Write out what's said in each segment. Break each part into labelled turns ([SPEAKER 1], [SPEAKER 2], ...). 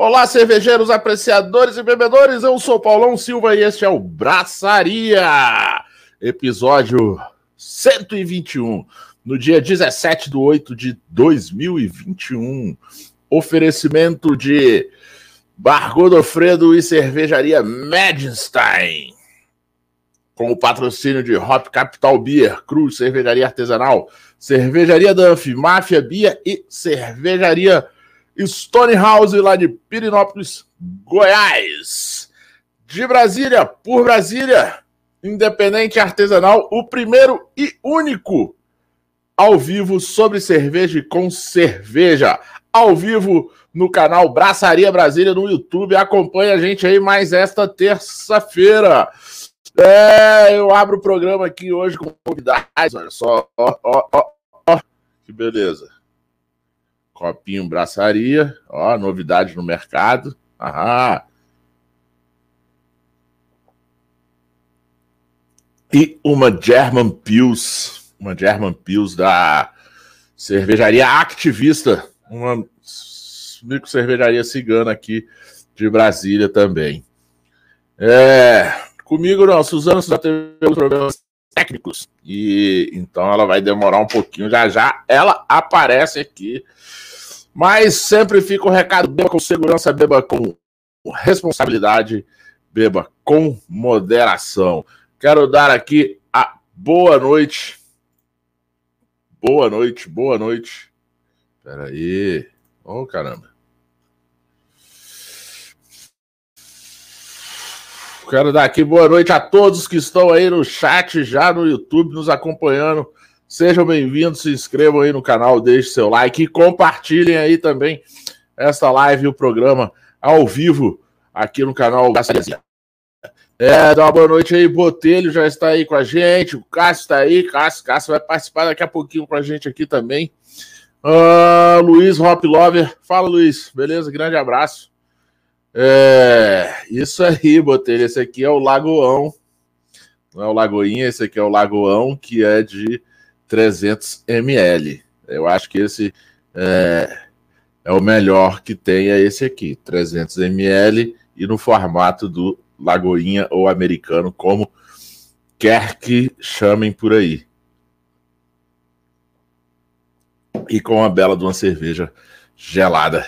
[SPEAKER 1] Olá, cervejeiros, apreciadores e bebedores. Eu sou Paulão Silva e este é o Braçaria, episódio 121, no dia 17 de 8 de 2021. Oferecimento de Bar Godofredo e Cervejaria Medstein. Com o patrocínio de Hop Capital Beer, Cruz, Cervejaria Artesanal, Cervejaria Danf, Máfia Bia e Cervejaria Stonehouse, lá de Pirinópolis, Goiás. De Brasília, por Brasília, Independente Artesanal, o primeiro e único ao vivo sobre cerveja e com cerveja. Ao vivo no canal Braçaria Brasília no YouTube. Acompanhe a gente aí mais esta terça-feira. É, eu abro o programa aqui hoje com novidades. Olha só, ó, ó, ó, ó, que beleza. Copinho braçaria, ó, novidade no mercado. Aham. E uma German Pils, uma German Pils da cervejaria Activista, uma micro cervejaria cigana aqui de Brasília também. É, Comigo não, Suzana já teve problemas técnicos e então ela vai demorar um pouquinho. Já já ela aparece aqui. Mas sempre fica o recado: beba com segurança, beba com responsabilidade, beba com moderação. Quero dar aqui a boa noite. Boa noite, boa noite. Peraí. Ô, oh, caramba. Quero dar aqui boa noite a todos que estão aí no chat, já no YouTube, nos acompanhando. Sejam bem-vindos, se inscrevam aí no canal, deixem seu like e compartilhem aí também esta live e o programa ao vivo aqui no canal É, dá uma boa noite aí, Botelho já está aí com a gente, o Cássio está aí, Cássio, Cássio vai participar daqui a pouquinho com a gente aqui também. Uh, Luiz Hop Lover, fala Luiz, beleza? Grande abraço. É, isso aí, Botelho. Esse aqui é o Lagoão. Não é o Lagoinha, esse aqui é o Lagoão, que é de 300 ml. Eu acho que esse é, é o melhor que tem, é esse aqui, 300 ml, e no formato do Lagoinha ou americano, como quer que chamem por aí. E com uma bela de uma cerveja gelada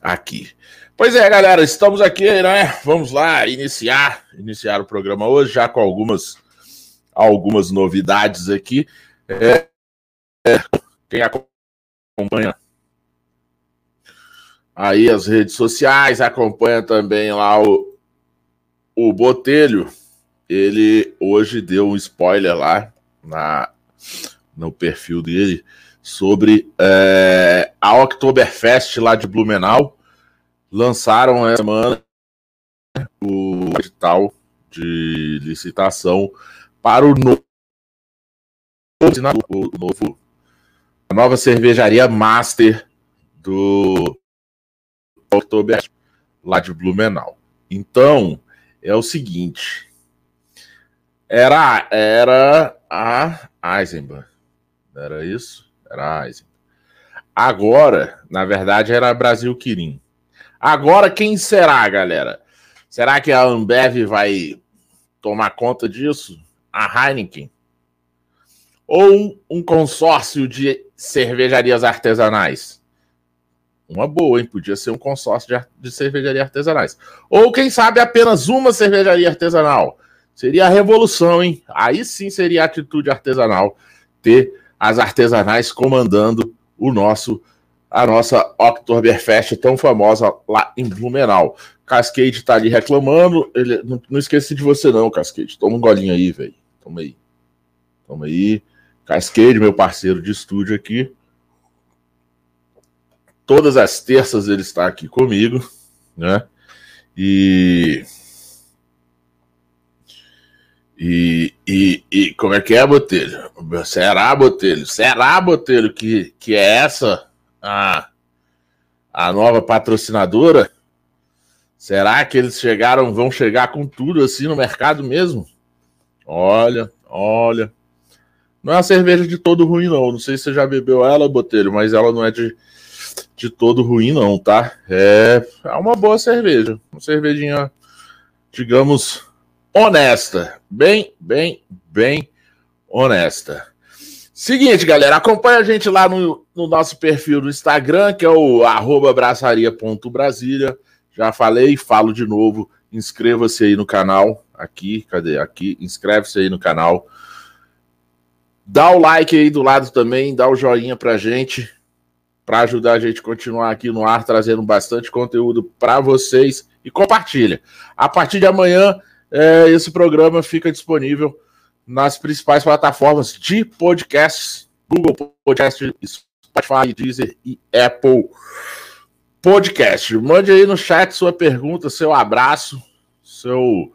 [SPEAKER 1] aqui. Pois é, galera, estamos aqui, né? Vamos lá iniciar, iniciar o programa hoje, já com algumas, algumas novidades aqui. É, é, quem acompanha aí as redes sociais, acompanha também lá o, o Botelho. Ele hoje deu um spoiler lá na, no perfil dele sobre é, a Oktoberfest lá de Blumenau lançaram essa semana o edital de licitação para o novo, o novo a nova cervejaria master do Oktober lá de Blumenau. Então, é o seguinte, era era a Eisenbahn. Era isso? Era a Eisenbahn. Agora, na verdade, era Brasil Quirim. Agora, quem será, galera? Será que a Ambev vai tomar conta disso? A Heineken? Ou um, consórcio de cervejarias artesanais? Uma boa, hein? Podia ser um consórcio de, de cervejaria artesanais. Ou, quem sabe, apenas uma cervejaria artesanal. Seria a revolução, hein? Aí sim seria a atitude artesanal ter as artesanais comandando o nosso a nossa Oktoberfest tão famosa lá em Blumenau. Cascade tá ali reclamando. Ele, não, não esqueci de você, não, Cascade. Toma um golinho aí, velho. Toma aí. Toma aí. Cascade, meu parceiro de estúdio aqui. Todas as terças ele está aqui comigo, né? E. E, e, e como é que é, Botelho? Será, Botelho? Será, Botelho, que, que é essa a, a nova patrocinadora? Será que eles chegaram, vão chegar com tudo assim no mercado mesmo? Olha, olha. Não é uma cerveja de todo ruim, não. Não sei se você já bebeu ela, Botelho, mas ela não é de. de todo ruim, não, tá? É, é uma boa cerveja. Uma cervejinha, digamos, honesta. Bem, bem, bem honesta. Seguinte, galera, acompanha a gente lá no, no nosso perfil do Instagram, que é o braçaria.brasília. Já falei, falo de novo. Inscreva-se aí no canal. Aqui, cadê? Aqui, inscreve-se aí no canal. Dá o like aí do lado também, dá o joinha pra gente, para ajudar a gente a continuar aqui no ar, trazendo bastante conteúdo para vocês e compartilha. A partir de amanhã, é, esse programa fica disponível nas principais plataformas de podcasts, Google Podcast, Spotify, Deezer e Apple Podcast. Mande aí no chat sua pergunta, seu abraço, seu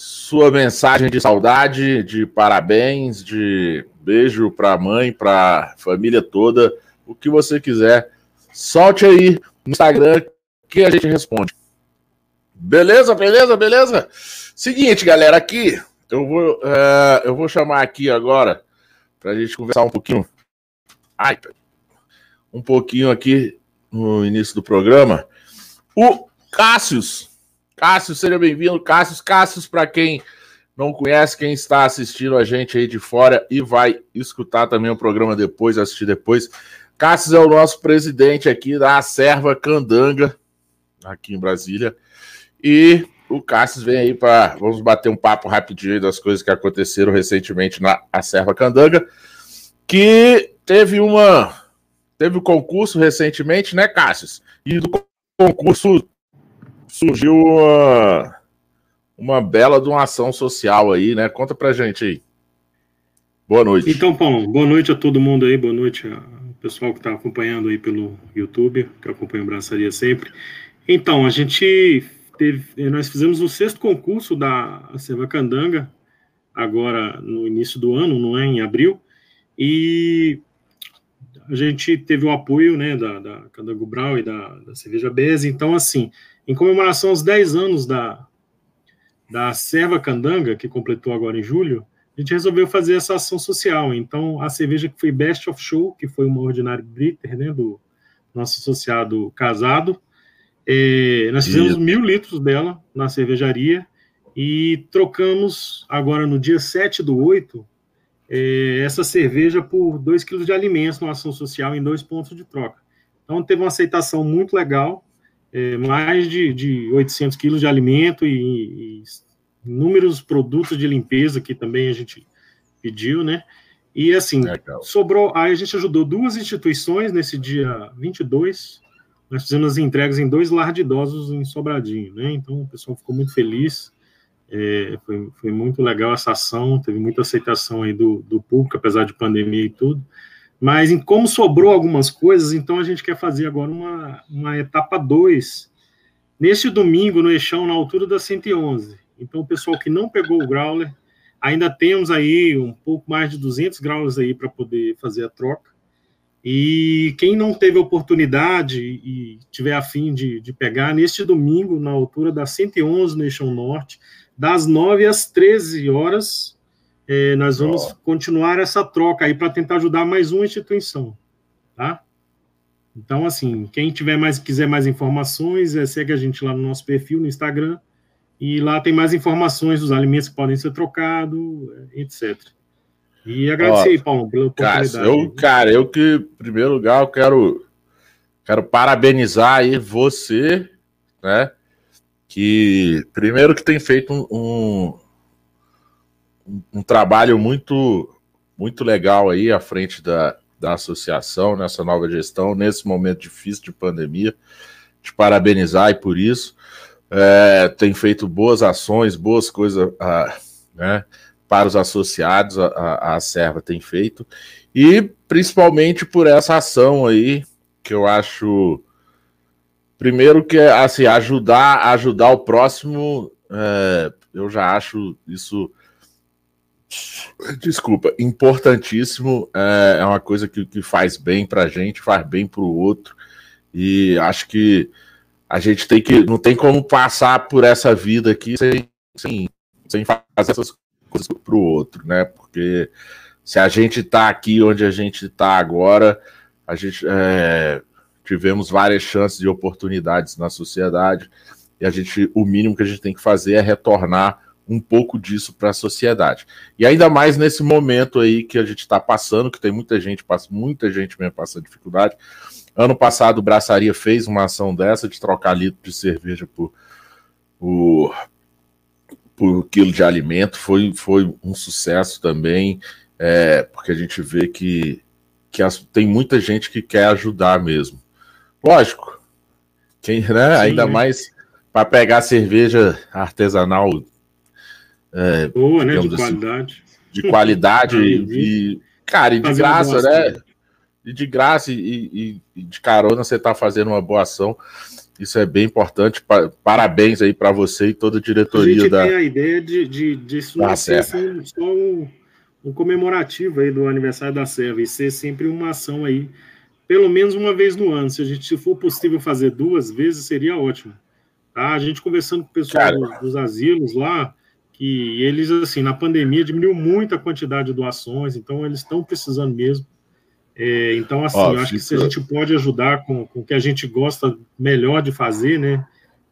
[SPEAKER 1] sua mensagem de saudade, de parabéns, de beijo para a mãe, para a família toda, o que você quiser. Solte aí no Instagram que a gente responde. Beleza, beleza, beleza? Seguinte, galera, aqui eu vou, uh, eu vou chamar aqui agora para a gente conversar um pouquinho. Ai, um pouquinho aqui no início do programa. O Cássius. Cássius, seja bem-vindo. Cássius, Cássius, para quem não conhece, quem está assistindo a gente aí de fora e vai escutar também o programa depois, assistir depois. Cássius é o nosso presidente aqui da Serva Candanga, aqui em Brasília. E o Cássio vem aí para. Vamos bater um papo rapidinho das coisas que aconteceram recentemente na Serva Candanga, que teve uma. Teve o um concurso recentemente, né, Cássio? E do concurso surgiu uma, uma bela de uma ação social aí, né? Conta pra gente aí. Boa noite.
[SPEAKER 2] Então, Paulo, boa noite a todo mundo aí, boa noite ao pessoal que está acompanhando aí pelo YouTube, que acompanha o Braçaria sempre. Então, a gente teve, nós fizemos o sexto concurso da Candanga, agora no início do ano, não é? Em abril, e a gente teve o apoio né, da, da Candango Brau e da, da Cerveja Bez, então, assim, em comemoração aos 10 anos da, da Serva Candanga, que completou agora em julho, a gente resolveu fazer essa ação social. Então, a cerveja que foi Best of Show, que foi uma ordinária Britter, né, do nosso associado casado, é, nós fizemos Isso. mil litros dela na cervejaria e trocamos agora no dia 7 do 8 é, essa cerveja por 2 quilos de alimentos na ação social em dois pontos de troca. Então teve uma aceitação muito legal, é, mais de, de 800 quilos de alimento e, e inúmeros produtos de limpeza que também a gente pediu, né? E assim, legal. sobrou, aí a gente ajudou duas instituições nesse dia 22, nós fizemos as entregas em dois lar de idosos em Sobradinho, né? Então o pessoal ficou muito feliz. É, foi, foi, muito legal essa ação, teve muita aceitação aí do, do público, apesar de pandemia e tudo. Mas em como sobrou algumas coisas, então a gente quer fazer agora uma, uma etapa 2. Neste domingo, no Eixão, na altura da 111. Então, o pessoal que não pegou o Growler, ainda temos aí um pouco mais de 200 graus aí para poder fazer a troca. E quem não teve oportunidade e tiver afim de, de pegar, neste domingo, na altura da 111 no Eixão Norte, das 9 às 13 horas, é, nós vamos oh. continuar essa troca aí para tentar ajudar mais uma instituição, tá? Então, assim, quem tiver mais, quiser mais informações, é, segue a gente lá no nosso perfil no Instagram, e lá tem mais informações dos alimentos que podem ser trocados, etc. E agradecer aí, Paulo, pela
[SPEAKER 1] oportunidade. Cara, eu, cara, eu que, em primeiro lugar, eu quero, quero parabenizar aí você, né? Que, primeiro, que tem feito um, um, um trabalho muito, muito legal aí à frente da, da associação, nessa nova gestão, nesse momento difícil de pandemia. Te parabenizar e por isso. É, tem feito boas ações, boas coisas, né? para os associados, a, a Serva tem feito, e principalmente por essa ação aí, que eu acho. Primeiro que assim, ajudar, ajudar o próximo, é, eu já acho isso. Desculpa, importantíssimo. É, é uma coisa que, que faz bem para a gente, faz bem para o outro. E acho que a gente tem que. Não tem como passar por essa vida aqui sem, sem, sem fazer essas coisa para o outro, né? Porque se a gente está aqui onde a gente está agora, a gente é, tivemos várias chances e oportunidades na sociedade, e a gente, o mínimo que a gente tem que fazer é retornar um pouco disso para a sociedade. E ainda mais nesse momento aí que a gente está passando, que tem muita gente, muita gente mesmo passando dificuldade. Ano passado, o Braçaria fez uma ação dessa de trocar litro de cerveja por, por, por quilo de alimento. Foi, foi um sucesso também, é, porque a gente vê que, que as, tem muita gente que quer ajudar mesmo. Lógico, quem, né? Sim, ainda mais para pegar cerveja artesanal
[SPEAKER 2] é, Boa, né? De assim, qualidade.
[SPEAKER 1] De qualidade e, cara, e de graça, né? E de graça e, e, de carona você está fazendo uma boa ação. Isso é bem importante. Parabéns aí para você e toda a diretoria a gente
[SPEAKER 2] da. Tem a ideia de, de, de isso não ser assim, só um, um, comemorativo aí do aniversário da Serva e ser sempre uma ação aí, pelo menos uma vez no ano. Se a gente se for possível fazer duas vezes, seria ótimo. Tá? A gente conversando com o pessoal dos, dos asilos lá, que eles, assim, na pandemia diminuiu muito a quantidade de doações, então eles estão precisando mesmo. É, então, assim, Ó, eu acho que se a gente pode ajudar com, com o que a gente gosta melhor de fazer, né,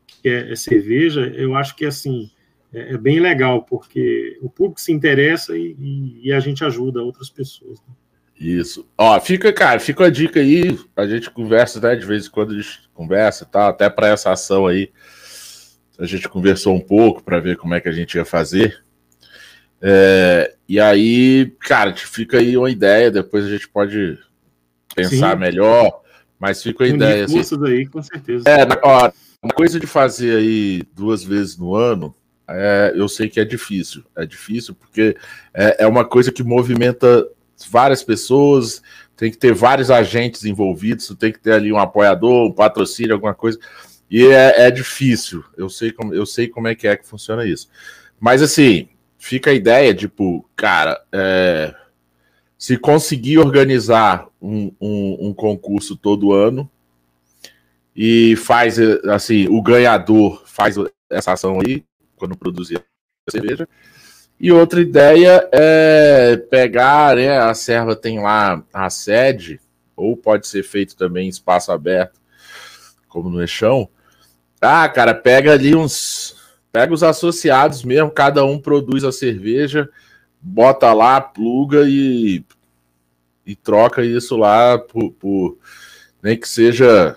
[SPEAKER 2] que é, é cerveja, eu acho que, assim, é, é, bem legal, porque o público se interessa e, e, e a gente ajuda outras pessoas. Né?
[SPEAKER 1] Isso. Ó, fica, cara, fica a dica aí, a gente conversa, né, de vez em quando a gente conversa e tal, até para essa ação aí, a gente conversou um pouco para ver como é que a gente ia fazer. É, e aí, cara, te fica aí uma ideia, depois a gente pode pensar Sim. melhor, mas fica a ideia.
[SPEAKER 2] Assim, aí, com certeza.
[SPEAKER 1] É, ó, uma coisa de fazer aí duas vezes no ano, é, eu sei que é difícil. É difícil porque é, é uma coisa que movimenta várias pessoas, tem que ter vários agentes envolvidos, tem que ter ali um apoiador, um patrocínio, alguma coisa. E é, é, difícil. Eu sei, como, eu sei como é que é que funciona isso. Mas assim, fica a ideia, tipo, cara, é, se conseguir organizar um, um, um, concurso todo ano e faz assim, o ganhador faz essa ação aí, quando produzir a cerveja. E outra ideia é pegar, né? A serva tem lá a sede, ou pode ser feito também em espaço aberto, como no Eixão ah, cara, pega ali uns. Pega os associados mesmo, cada um produz a cerveja, bota lá, pluga e, e troca isso lá por, por nem que seja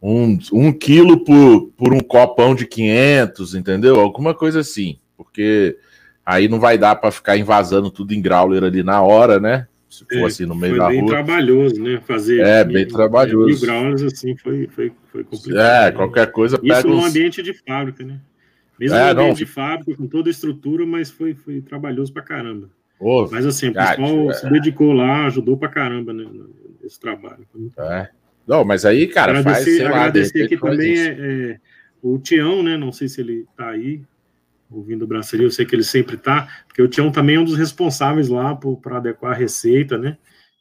[SPEAKER 1] um, um quilo por, por um copão de 500, entendeu? Alguma coisa assim, porque aí não vai dar para ficar invasando tudo em growler ali na hora, né?
[SPEAKER 2] Se for é, assim no meio da rua. Foi bem trabalhoso, né? Fazer
[SPEAKER 1] é, bem trabalhoso. Mil
[SPEAKER 2] assim, foi, foi, foi
[SPEAKER 1] complicado. É, né? qualquer coisa
[SPEAKER 2] pega Isso no ambiente de fábrica, né? Mesmo é, no ambiente não... de fábrica, com toda a estrutura, mas foi, foi trabalhoso pra caramba. Ô, mas assim, o pessoal é... se dedicou lá, ajudou pra caramba né, nesse trabalho.
[SPEAKER 1] É. Não, mas aí, cara,
[SPEAKER 2] agradecer, faz, sei lá, agradecer aqui também é, é, o Tião, né? Não sei se ele tá aí, ouvindo o Braçaria, eu sei que ele sempre está, porque o Tião também é um dos responsáveis lá para adequar a receita, né?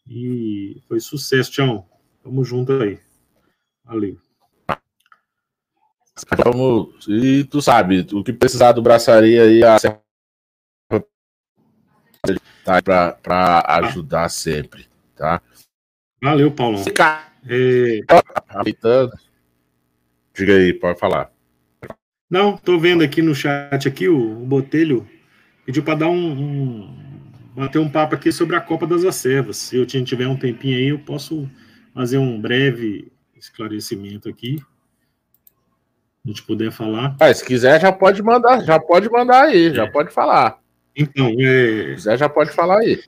[SPEAKER 2] E foi sucesso, Tião. Tamo junto aí. Valeu.
[SPEAKER 1] Vamos, e tu sabe, o que precisar do Braçaria aí, a tá para ajudar sempre, tá?
[SPEAKER 2] Valeu, Paulão.
[SPEAKER 1] É... Aproveitando. Diga aí, pode falar.
[SPEAKER 2] Não, tô vendo aqui no chat aqui o, o Botelho pediu para dar um, um, bater um papo aqui sobre a Copa das Acervas. Se eu tiver um tempinho aí, eu posso fazer um breve esclarecimento aqui. A gente puder falar.
[SPEAKER 1] Ah, se quiser, já pode mandar, já pode mandar aí, é. já pode falar.
[SPEAKER 2] Então, é...
[SPEAKER 1] se quiser, já pode falar aí.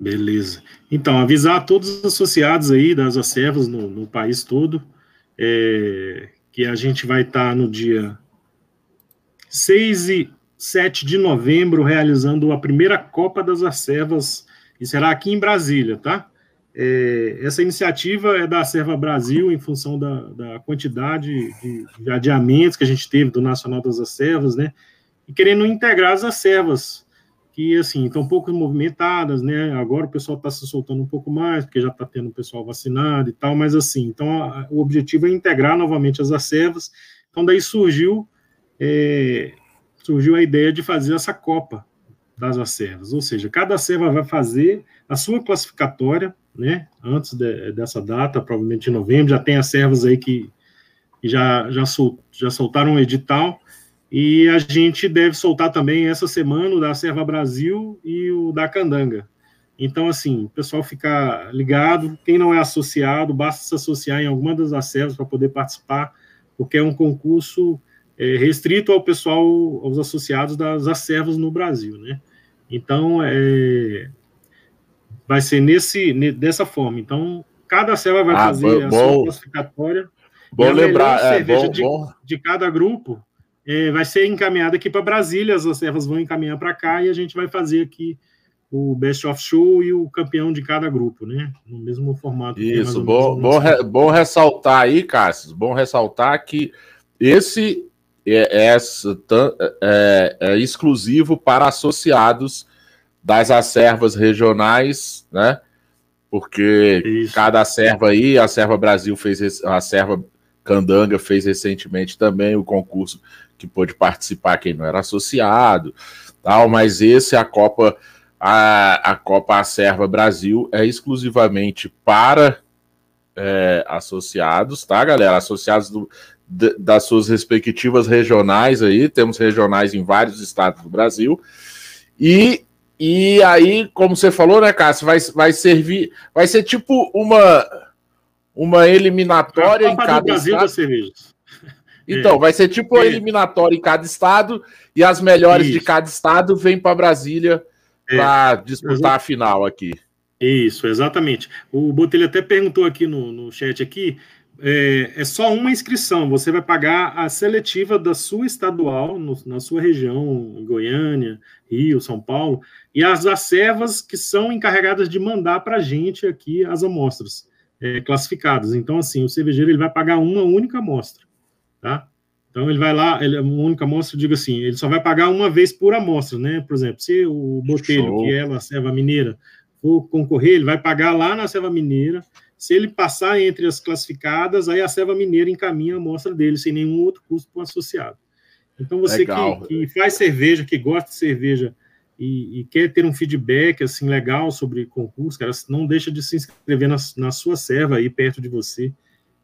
[SPEAKER 2] Beleza. Então, avisar a todos os associados aí das acervas no, no país todo é, que a gente vai estar no dia 6 e 7 de novembro realizando a primeira Copa das Acervas, e será aqui em Brasília, tá? É, essa iniciativa é da Acerva Brasil, em função da, da quantidade de, de, adiamentos que a gente teve do Nacional das Acervas, né? E querendo integrar as acervas que assim estão pouco movimentadas, né? Agora o pessoal está se soltando um pouco mais, porque já está tendo o pessoal vacinado e tal, mas assim, então a, o objetivo é integrar novamente as acervas. Então daí surgiu é, surgiu a ideia de fazer essa Copa, das acervas, ou seja, cada acerva vai fazer a sua classificatória, né, antes de, dessa data, provavelmente em novembro, já tem acervas aí que, já, já, sol, já soltaram um edital, e a gente deve soltar também essa semana o da Serva Brasil e o da Candanga. Então, assim, o pessoal ficar ligado, quem não é associado, basta se associar em alguma das acervas para poder participar, porque é um concurso é, restrito ao pessoal, aos associados das acervas no Brasil, né? Então, é, vai ser nesse, dessa forma. Então, cada acerva vai ah, fazer bom, a sua classificatória.
[SPEAKER 1] Bom lembrar,
[SPEAKER 2] é, bom, de, bom. de cada grupo é, vai ser encaminhada aqui para Brasília, as acervas vão encaminhar para cá e a gente vai fazer aqui o Best of Show e o campeão de cada grupo, né? No mesmo formato.
[SPEAKER 1] Isso, bom, bom, re, bom ressaltar aí, Cássio, bom ressaltar que esse é, é, é, é exclusivo para associados das acervas regionais, né? Porque Isso. cada serva aí, a Serva Brasil fez, a Serva Candanga fez recentemente também o concurso que pôde participar quem não era associado, tal, mas esse a Copa a, a Copa Acerva Brasil é exclusivamente para é, associados, tá, galera? Associados do, das suas respectivas regionais aí, temos regionais em vários estados do Brasil. E, e aí, como você falou, né, Cássio, vai, vai servir, vai ser tipo uma, uma eliminatória em cada Brasil estado. Das cervejas. Então, é. vai ser tipo é. eliminatória em cada estado e as melhores Isso. de cada estado vêm para Brasília é. para disputar a final aqui.
[SPEAKER 2] Isso, exatamente. O Botelho até perguntou aqui no, no chat aqui, é, é, só uma inscrição, você vai pagar a seletiva da sua estadual, no, na sua região, Goiânia, Rio, São Paulo, e as acervas que são encarregadas de mandar para a gente aqui as amostras é, classificadas. Então, assim, o cervejeiro ele vai pagar uma única amostra tá? Então ele vai lá, ele, uma única amostra, digo assim, ele só vai pagar uma vez por amostra, né? Por exemplo, se o Botelho, Show. que é a serva mineira, for concorrer, ele vai pagar lá na serva mineira. Se ele passar entre as classificadas, aí a serva mineira encaminha a amostra dele, sem nenhum outro custo para o associado. Então você que, que, faz cerveja, que gosta de cerveja e, e, quer ter um feedback assim legal sobre concurso, cara, não deixa de se inscrever na, na sua serva aí perto de você.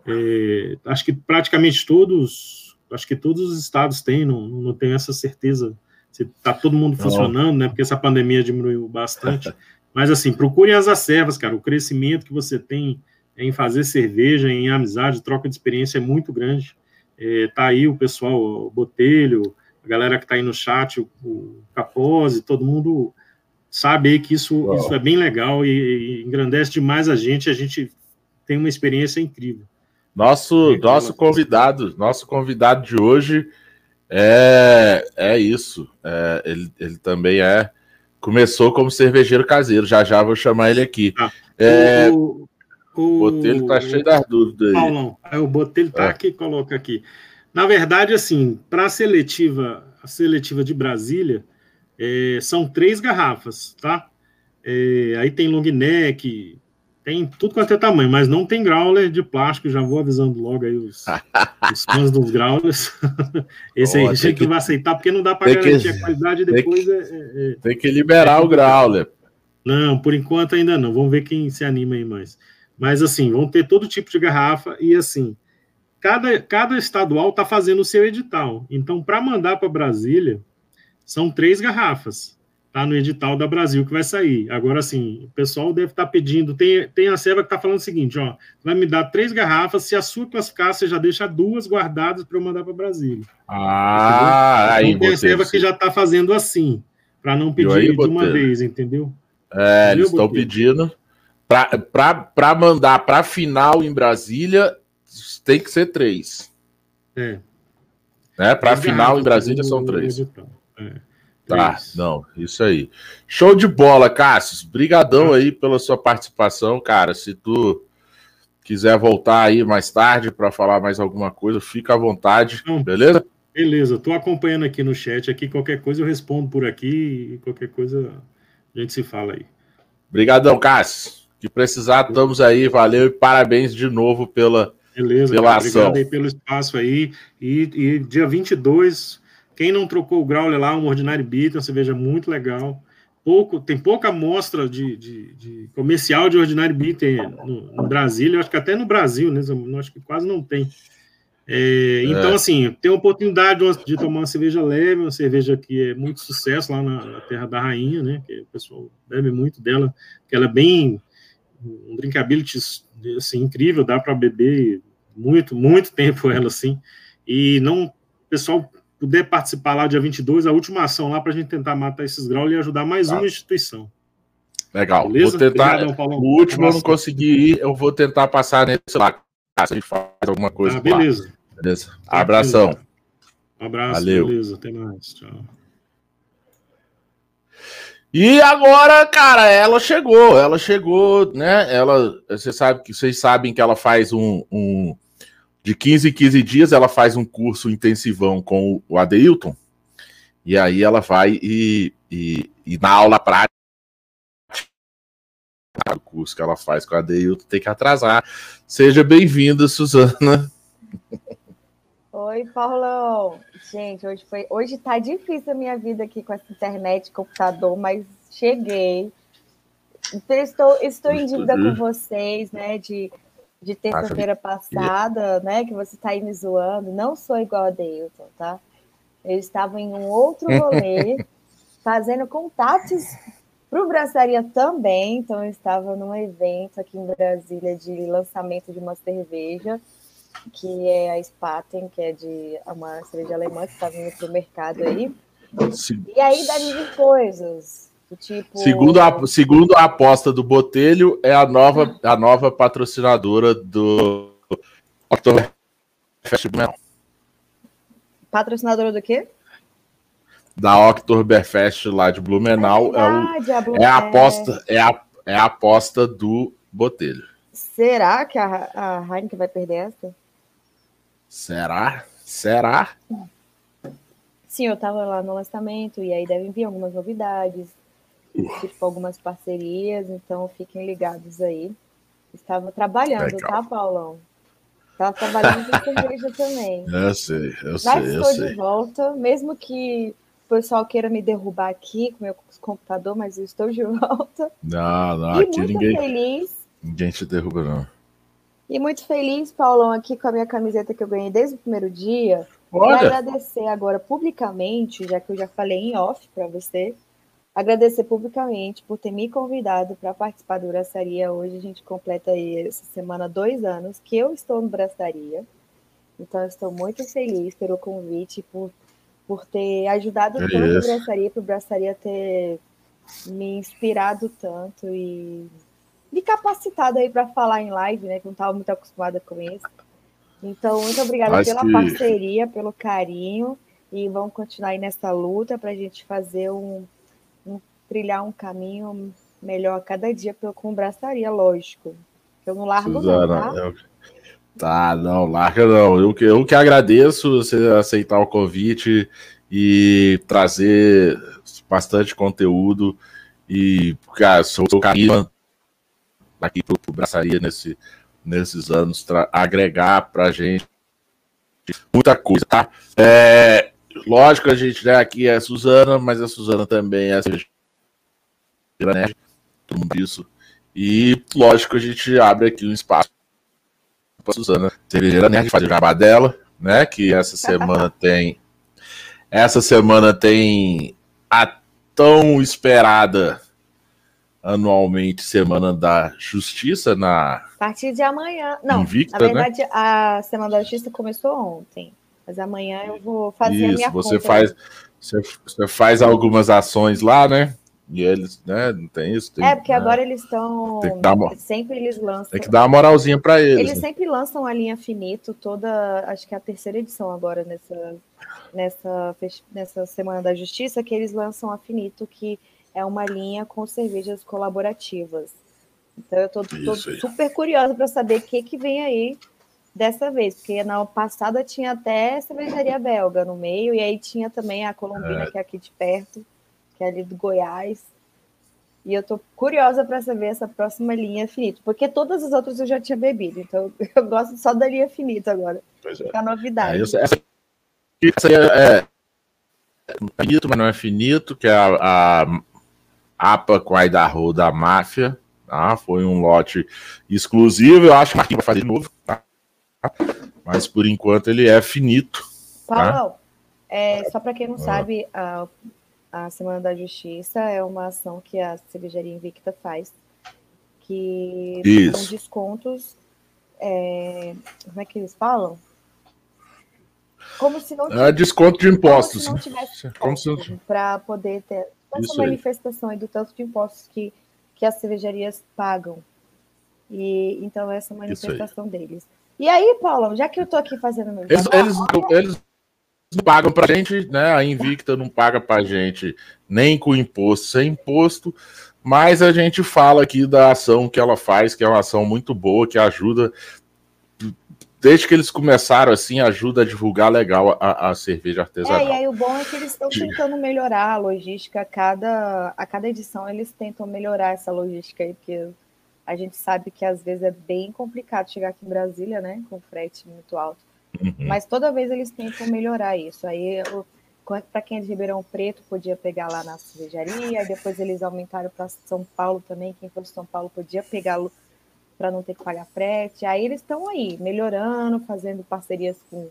[SPEAKER 2] É, acho que praticamente todos, acho que todos os estados têm, não, não tenho essa certeza se está todo mundo funcionando, né? Porque essa pandemia diminuiu bastante. Mas assim, procurem as acervas, cara. O crescimento que você tem em fazer cerveja, em amizade, troca de experiência é muito grande. É, tá aí o pessoal, o Botelho, a galera que está aí no chat, o, o Capose, todo mundo sabe aí que isso, isso é bem legal e, e engrandece demais a gente. A gente tem uma experiência incrível.
[SPEAKER 1] Nosso, nosso convidado, nosso convidado de hoje é, é isso. É, ele, ele também é. Começou como cervejeiro caseiro. Já já vou chamar ele aqui. Ah, é, o, o Botelho tá cheio das dúvidas aí.
[SPEAKER 2] Paulão, é, o Botelho tá é. aqui, coloca aqui. Na verdade, assim, para a seletiva, a seletiva de Brasília, é, são três garrafas, tá? É, aí tem long neck, tem tudo quanto é tamanho, mas não tem growler de plástico. Já vou avisando logo aí os, os fãs dos growlers. Esse oh, aí gente que vai aceitar, porque não dá para garantir que, a qualidade depois.
[SPEAKER 1] Tem que, é, é, tem que liberar é, o growler.
[SPEAKER 2] Não, por enquanto ainda não. Vamos ver quem se anima aí mais. Mas assim, vão ter todo tipo de garrafa e assim, cada, cada estadual está fazendo o seu edital. Então, para mandar para Brasília, são três garrafas tá no edital da Brasil que vai sair. Agora, assim, o pessoal deve estar tá pedindo. Tem, tem a serva que está falando o seguinte: ó, vai me dar três garrafas. Se a sua classificar, você já deixa duas guardadas para eu mandar para Brasília.
[SPEAKER 1] Ah,
[SPEAKER 2] aí, então, tem a serva que já está fazendo assim, para não pedir aí, de uma vez, entendeu?
[SPEAKER 1] É, entendeu, eles estão pedindo para mandar para final em Brasília, tem que ser três. É. Né? Para final em Brasília são três. É. Tá, isso. não, isso aí. Show de bola, Cássio. Brigadão aí pela sua participação, cara. Se tu quiser voltar aí mais tarde para falar mais alguma coisa, fica à vontade, não, beleza?
[SPEAKER 2] Beleza, tô acompanhando aqui no chat aqui, qualquer coisa eu respondo por aqui e qualquer coisa a gente se fala aí.
[SPEAKER 1] Obrigadão, Cássio. Que precisar, estamos aí. Valeu e parabéns de novo pela,
[SPEAKER 2] Beleza, pela cara, ação. Obrigado aí pelo espaço aí. E, e dia 22 Quem não trocou o Growler lá, um Ordinary Beat, uma cerveja muito legal. Pouco, tem pouca amostra de, de, de comercial de Ordinary Beat no, no Brasil, eu acho que até no Brasil, né? Eu acho que quase não tem. É, então, é. assim, tem a oportunidade de tomar uma cerveja leve, uma cerveja que é muito sucesso lá na, na Terra da Rainha, né? Que o pessoal bebe muito dela, que ela é bem um drinkability assim, incrível, dá para beber muito, muito tempo ela assim. E não, o pessoal puder participar lá dia 22, a última ação lá para a gente tentar matar esses graus e ajudar mais tá. uma instituição.
[SPEAKER 1] Legal. Beleza? Vou tentar. Obrigadão, o último eu não consegui ir, eu vou tentar passar nesse lá. Se a gente faz alguma coisa. Ah,
[SPEAKER 2] beleza.
[SPEAKER 1] Lá. Beleza. Abração.
[SPEAKER 2] Um abraço. Valeu. Beleza. Até mais. Tchau.
[SPEAKER 1] E agora, cara, ela chegou, ela chegou, né? Ela, você sabe que vocês sabem que ela faz um, um de 15 em 15 dias ela faz um curso intensivão com o Adeilton. E aí ela vai e, e, e na aula prática o curso que ela faz com a Adeilton tem que atrasar. Seja bem-vinda, Suzana.
[SPEAKER 3] Oi, Paulão. Gente, hoje foi, hoje tá difícil a minha vida aqui com essa internet, computador, mas cheguei. Então, estou, estou em dívida com vocês, né? De, de terça-feira passada, né? Que você está aí me zoando. Não sou igual a Deilton, tá? Eu estava em um outro rolê, fazendo contatos para o Braçaria também. Então, eu estava num evento aqui em Brasília de lançamento de uma cerveja que é a Spaten, que é de uma cerveja alemã que está vindo para o mercado aí. Sim. E aí vir coisas. Tipo...
[SPEAKER 1] Segundo, a, segundo a aposta do Botelho, é a nova, a nova patrocinadora do
[SPEAKER 3] Oktoberfest Blumenau. Patrocinadora do quê?
[SPEAKER 1] Da Oktoberfest lá de Blumenau. É, verdade, é, o, a é a aposta, é a, é a aposta do Botelho.
[SPEAKER 3] Será que a, a Heineken vai perder essa?
[SPEAKER 1] Será? Será?
[SPEAKER 3] Sim, eu estava lá no lançamento e aí devem vir algumas novidades, tipo algumas parcerias, então fiquem ligados aí. Estava trabalhando, Legal. tá, Paulão? Estava trabalhando com cerveja também.
[SPEAKER 1] Eu sei, eu sei.
[SPEAKER 3] Mas estou de volta, mesmo que o pessoal queira me derrubar aqui com meu computador, mas eu estou de volta.
[SPEAKER 1] Não, não,
[SPEAKER 3] e
[SPEAKER 1] aqui
[SPEAKER 3] muito
[SPEAKER 1] ninguém.
[SPEAKER 3] feliz.
[SPEAKER 1] Ninguém te derruba, não.
[SPEAKER 3] E muito feliz, Paulão, aqui com a minha camiseta que eu ganhei desde o primeiro dia. Olha. E agradecer agora publicamente, já que eu já falei em off para você, agradecer publicamente por ter me convidado para participar do Braçaria. Hoje a gente completa aí essa semana dois anos que eu estou no Braçaria. Então eu estou muito feliz pelo convite, por, por ter ajudado é tanto o Braçaria, para o Braçaria ter me inspirado tanto e me capacitado aí para falar em live, né? Que não estava muito acostumada com isso. Então, muito obrigada Acho pela que... parceria, pelo carinho. E vamos continuar aí nessa luta para a gente fazer um, um, trilhar um caminho melhor a cada dia com braçaria, lógico. Eu não largo Suzana, não, tá? Eu...
[SPEAKER 1] Tá, não, larga não. Eu que, eu que agradeço você aceitar o convite e trazer bastante conteúdo. E, cara, sou o caminho daqui para o Braçaria nesse, nesses anos, agregar para a gente muita coisa, tá? É, lógico, a gente né, aqui é a Suzana, mas a Suzana também é a nerd, todo mundo isso. E lógico, a gente abre aqui um espaço para a Suzana, cervejeira nerd, fazer o jabá dela, né? Que essa semana tem. Essa semana tem a tão esperada anualmente Semana da Justiça na.
[SPEAKER 3] A partir de amanhã. Não, Invicta, na né? verdade, né? a Semana da Justiça começou ontem. Mas amanhã eu vou fazer Isso, a minha
[SPEAKER 1] você conta. faz você, você, faz algumas ações lá, né? E eles, né? Não tem isso. Tem,
[SPEAKER 3] é, porque né? agora eles estão. Sempre eles lançam.
[SPEAKER 1] Tem que dar uma moralzinha para eles.
[SPEAKER 3] Eles né? sempre lançam a linha finito, toda. Acho que é a terceira edição agora nessa, nessa, nessa Semana da Justiça, que eles lançam a finito, que é uma linha com cervejas colaborativas. Então eu estou super curiosa para saber o que, que vem aí dessa vez, porque na passada tinha até cervejaria belga no meio, e aí tinha também a Colombina, é. que é aqui de perto, que é ali do Goiás. E eu estou curiosa para saber essa próxima linha finita, porque todas as outras eu já tinha bebido, então eu gosto só da linha finita agora. Pois é. é a novidade. É,
[SPEAKER 1] essa, essa, essa é, é finito, mas não é finito, que é a, a APA com a Idaho da máfia. Tá? Foi um lote exclusivo. Eu acho que o Marquinhos vai fazer de novo. Tá? Mas por enquanto ele é finito.
[SPEAKER 3] Paulo, tá? é, só para quem não ah. sabe, a, a Semana da Justiça é uma ação que a Cervejaria Invicta faz, que Isso. são descontos. É, como é que eles falam?
[SPEAKER 1] Como se não tivesse, é desconto de impostos. Como se não
[SPEAKER 3] tivesse não... para poder ter essa manifestação aí do tanto de impostos que, que as cervejarias pagam. E então essa manifestação deles. E aí, Paulo, já que eu tô aqui fazendo meu
[SPEAKER 1] eles, eles, eles não pagam pra gente, né? A Invicta não paga pra gente nem com imposto, sem imposto, mas a gente fala aqui da ação que ela faz, que é uma ação muito boa, que ajuda desde que eles começaram assim, ajuda a divulgar legal a, a cerveja artesanal.
[SPEAKER 3] É, e aí o bom é que eles estão tentando melhorar a logística, a cada, a cada edição eles tentam melhorar essa logística aí, porque a gente sabe que às vezes é bem complicado chegar aqui em Brasília, né, com frete muito alto. Uhum. Mas toda vez eles tentam melhorar isso. Aí, para quem é de Ribeirão Preto, podia pegar lá na cervejaria, depois eles aumentaram para São Paulo também, quem for de São Paulo podia pegá-lo para não ter que pagar frete. Aí eles estão aí, melhorando, fazendo parcerias com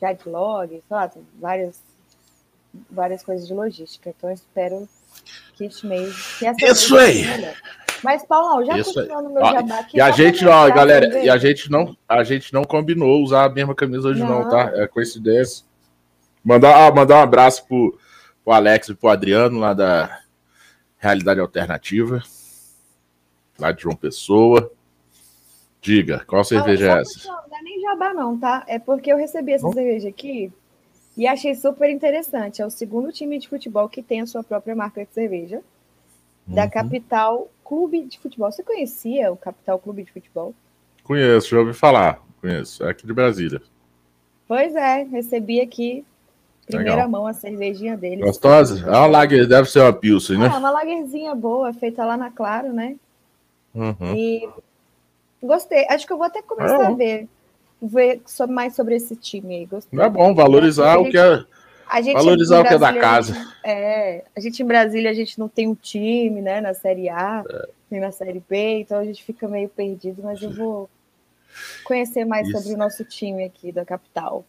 [SPEAKER 3] Jadlog, sei lá, várias, várias coisas de logística. Então eu espero que este mês. Que
[SPEAKER 1] essa Isso aí!
[SPEAKER 3] Mas, Paulão, já continuando meu jabá
[SPEAKER 1] aqui. E a gente, ó, galera, e a gente não, a gente não combinou usar a mesma camisa hoje, não, não tá? É coincidência. Mandar, ah, mandar um abraço pro, pro Alex e pro Adriano, lá da Realidade Alternativa, lá de João Pessoa. Diga, qual cerveja é essa?
[SPEAKER 3] Não, não é nem jabá, não, tá? É porque eu recebi essa cerveja aqui e achei super interessante. É o segundo time de futebol que tem a sua própria marca de cerveja, uhum. da Capital Clube de Futebol. Você conhecia o Capital Clube de Futebol?
[SPEAKER 1] Conheço, já ouvi falar. Conheço. É aqui de Brasília.
[SPEAKER 3] Pois é, recebi aqui, primeira Legal. mão, a cervejinha deles.
[SPEAKER 1] Gostosa? É uma lager, deve ser uma Pilsen, né?
[SPEAKER 3] É, uma lagerzinha boa, feita lá na Claro, né? Uhum. E Gostei. Acho que eu vou até começar é. a ver, ver sobre, mais sobre esse time aí. Gostei.
[SPEAKER 1] É bom valorizar o que é. Valorizar o que é da casa.
[SPEAKER 3] É, a gente em Brasília a gente não tem um time, né, na Série A, é. nem na Série B, então a gente fica meio perdido, mas eu vou conhecer mais Isso. sobre o nosso time aqui da capital.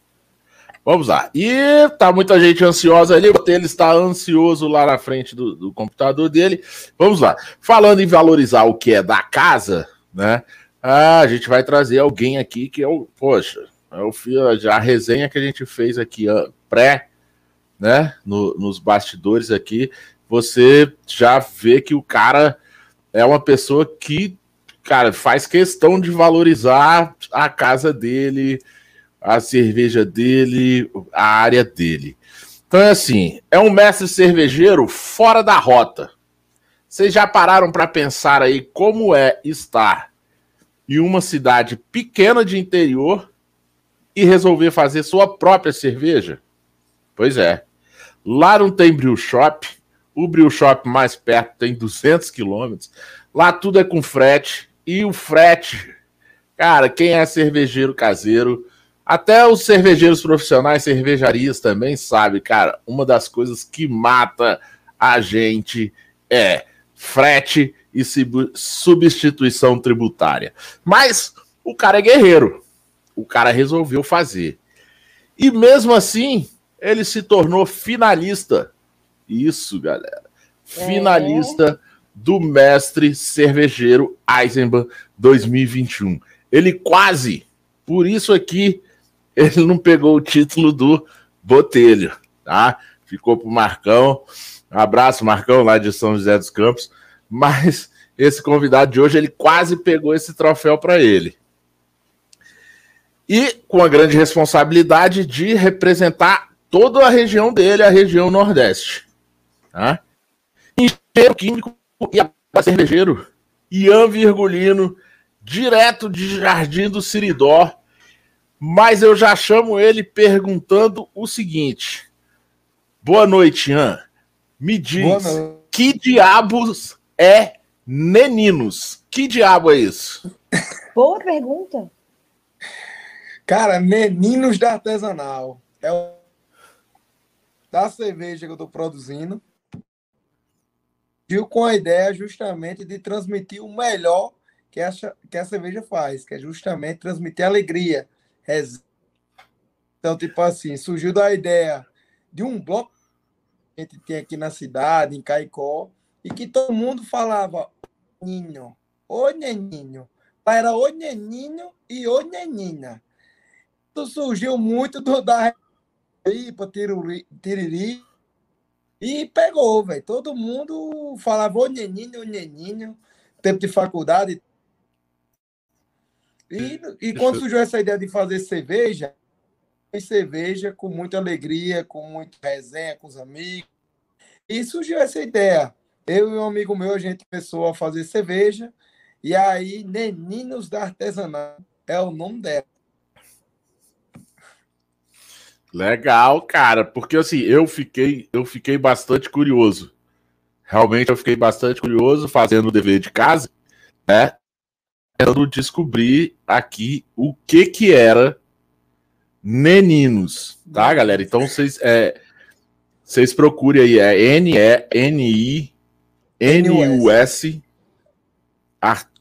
[SPEAKER 1] Vamos lá. E tá muita gente ansiosa ali. Ele está ansioso lá na frente do, do computador dele. Vamos lá. Falando em valorizar o que é da casa, né? Ah, a gente vai trazer alguém aqui que é o, poxa, é o, a resenha que a gente fez aqui pré, né, no, nos bastidores aqui, você já vê que o cara é uma pessoa que, cara, faz questão de valorizar a casa dele, a cerveja dele, a área dele. Então é assim, é um mestre cervejeiro fora da rota. Vocês já pararam para pensar aí como é estar em uma cidade pequena de interior e resolver fazer sua própria cerveja? Pois é. Lá não tem brew shop. O brew shop mais perto tem 200 quilômetros. Lá tudo é com frete. E o frete, cara, quem é cervejeiro caseiro, até os cervejeiros profissionais, cervejarias também sabe, cara, uma das coisas que mata a gente é frete e substituição tributária. Mas o cara é guerreiro. O cara resolveu fazer. E mesmo assim, ele se tornou finalista. Isso, galera. É. Finalista do mestre cervejeiro Eisenbahn 2021. Ele quase, por isso aqui, ele não pegou o título do Botelho, tá? Ficou pro Marcão. Um abraço, Marcão, lá de São José dos Campos mas esse convidado de hoje ele quase pegou esse troféu para ele. E com a grande responsabilidade de representar toda a região dele, a região Nordeste. Tá? Engenheiro químico e cervejeiro, Ian Virgulino, direto de Jardim do Siridó. Mas eu já chamo ele perguntando o seguinte: Boa noite, Ian. Me diz, que diabos é Neninos. Que diabo é isso?
[SPEAKER 3] Boa pergunta.
[SPEAKER 4] Cara, Meninos da Artesanal. É o... da cerveja que eu estou produzindo. E com a ideia justamente de transmitir o melhor que a, que a cerveja faz, que é justamente transmitir alegria. Então, tipo assim, surgiu da ideia de um bloco que a gente tem aqui na cidade, em Caicó, e que todo mundo falava Ninho, ô Neninho. Era o Neninho e o Nenina. Isso surgiu muito do da para Tiriri e pegou, velho. Todo mundo falava o Neninho, o Neninho, tempo de faculdade. E, e quando surgiu essa ideia de fazer cerveja, cerveja com muita alegria, com muita resenha com os amigos. E surgiu essa ideia. Eu e um amigo meu, a gente começou a fazer cerveja. E aí, Neninos da Artesanal é o nome dela.
[SPEAKER 1] Legal, cara, porque assim, eu fiquei, eu fiquei bastante curioso. Realmente eu fiquei bastante curioso fazendo o dever de casa, né? Tentando descobrir aqui o que que era Neninos, tá, galera? Então vocês é, vocês procurem aí, é N-E-N-I-N-U-S,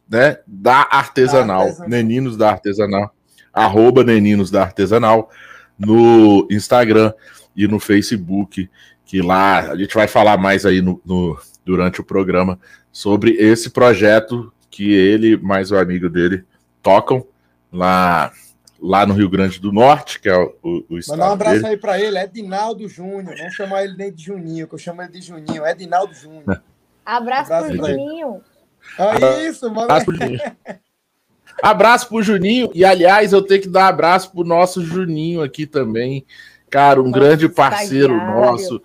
[SPEAKER 1] né, da artesanal, artesanal, Neninos da Artesanal, arroba Neninos da Artesanal, no Instagram e no Facebook, que lá a gente vai falar mais aí no, no durante o programa sobre esse projeto que ele mais o amigo dele tocam lá lá no Rio Grande do Norte, que é o, o
[SPEAKER 4] estado Mandar um abraço dele. aí para ele, Edinaldo Júnior. Não chamar ele nem de Juninho, que eu chamo ele de Juninho. Edinaldo Júnior.
[SPEAKER 3] Abraço, abraço pro Juninho.
[SPEAKER 4] É isso, mano. Abraço pro Juninho.
[SPEAKER 1] abraço pro Juninho. E, aliás, eu tenho que dar um abraço pro nosso Juninho aqui também. Cara, um nosso grande parceiro nosso.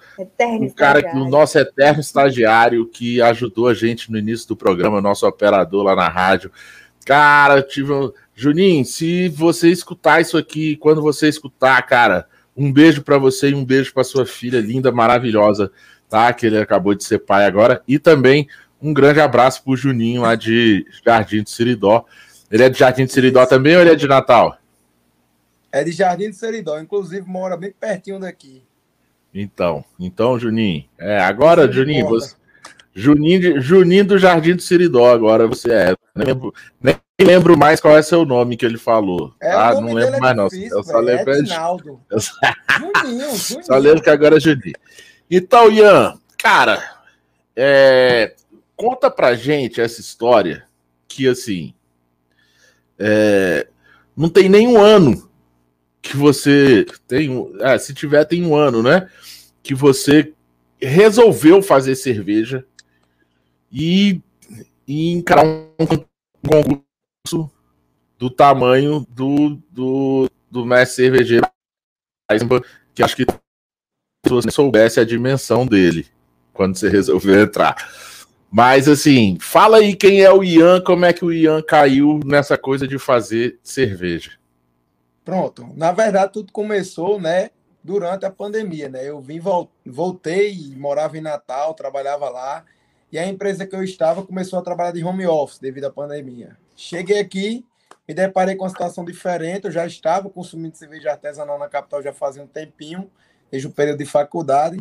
[SPEAKER 1] Um cara que o nosso eterno estagiário que ajudou a gente no início do programa, nosso operador lá na rádio. Cara, tive Juninho, se você escutar isso aqui, quando você escutar, cara, um beijo para você e um beijo para sua filha linda, maravilhosa, tá? Que ele acabou de ser pai agora. E também um grande abraço pro Juninho lá de Jardim do Seridó. Ele é de Jardim do Seridó também ou ele é de Natal?
[SPEAKER 4] É de Jardim do Seridó, inclusive mora bem pertinho daqui.
[SPEAKER 1] Então, então, Juninho. É, agora, Juninho, você, Juninho, Juninho do Jardim do Seridó, agora você é. Nem lembro, nem lembro mais qual é seu nome que ele falou. É, ah, não lembro é mais, não. eu só lembro. É Juninho, Juninho. Só lembro que agora é Juninho. Então, Ian, cara, é, conta pra gente essa história que, assim, é, não tem nenhum ano que você tem, é, se tiver tem um ano, né, que você resolveu fazer cerveja e, e encarar um concurso do tamanho do, do, do mestre cervejeiro, que acho que se você soubesse a dimensão dele quando você resolveu entrar. Mas assim, fala aí quem é o Ian, como é que o Ian caiu nessa coisa de fazer cerveja.
[SPEAKER 4] Pronto, na verdade tudo começou, né, durante a pandemia, né? Eu vim voltei, morava em Natal, trabalhava lá e a empresa que eu estava começou a trabalhar de home office devido à pandemia. Cheguei aqui, me deparei com uma situação diferente. Eu já estava consumindo cerveja artesanal na capital já fazia um tempinho, desde o período de faculdade.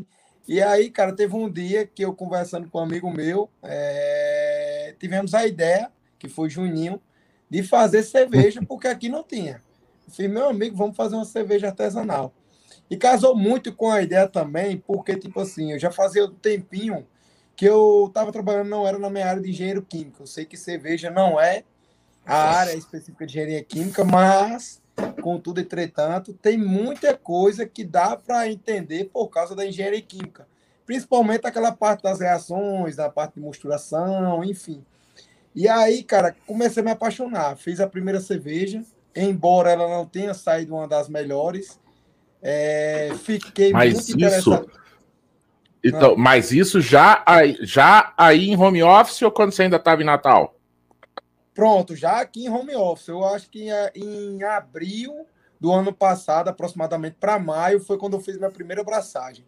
[SPEAKER 4] E aí, cara, teve um dia que eu conversando com um amigo meu, é... tivemos a ideia, que foi Juninho, de fazer cerveja, porque aqui não tinha. Eu falei, meu amigo, vamos fazer uma cerveja artesanal. E casou muito com a ideia também, porque, tipo assim, eu já fazia um tempinho que eu estava trabalhando, não era na minha área de engenheiro químico. Eu sei que cerveja não é a área específica de engenharia química, mas, contudo, entretanto, tem muita coisa que dá para entender por causa da engenharia química. Principalmente aquela parte das reações, da parte de misturação, enfim. E aí, cara, comecei a me apaixonar. Fiz a primeira cerveja, embora ela não tenha saído uma das melhores. É, fiquei
[SPEAKER 1] Mas muito isso, interessado. Então, mas isso já, já aí em home office ou quando você ainda estava em Natal?
[SPEAKER 4] Pronto, já aqui em home office. Eu acho que em abril do ano passado, aproximadamente para maio, foi quando eu fiz minha primeira abraçagem.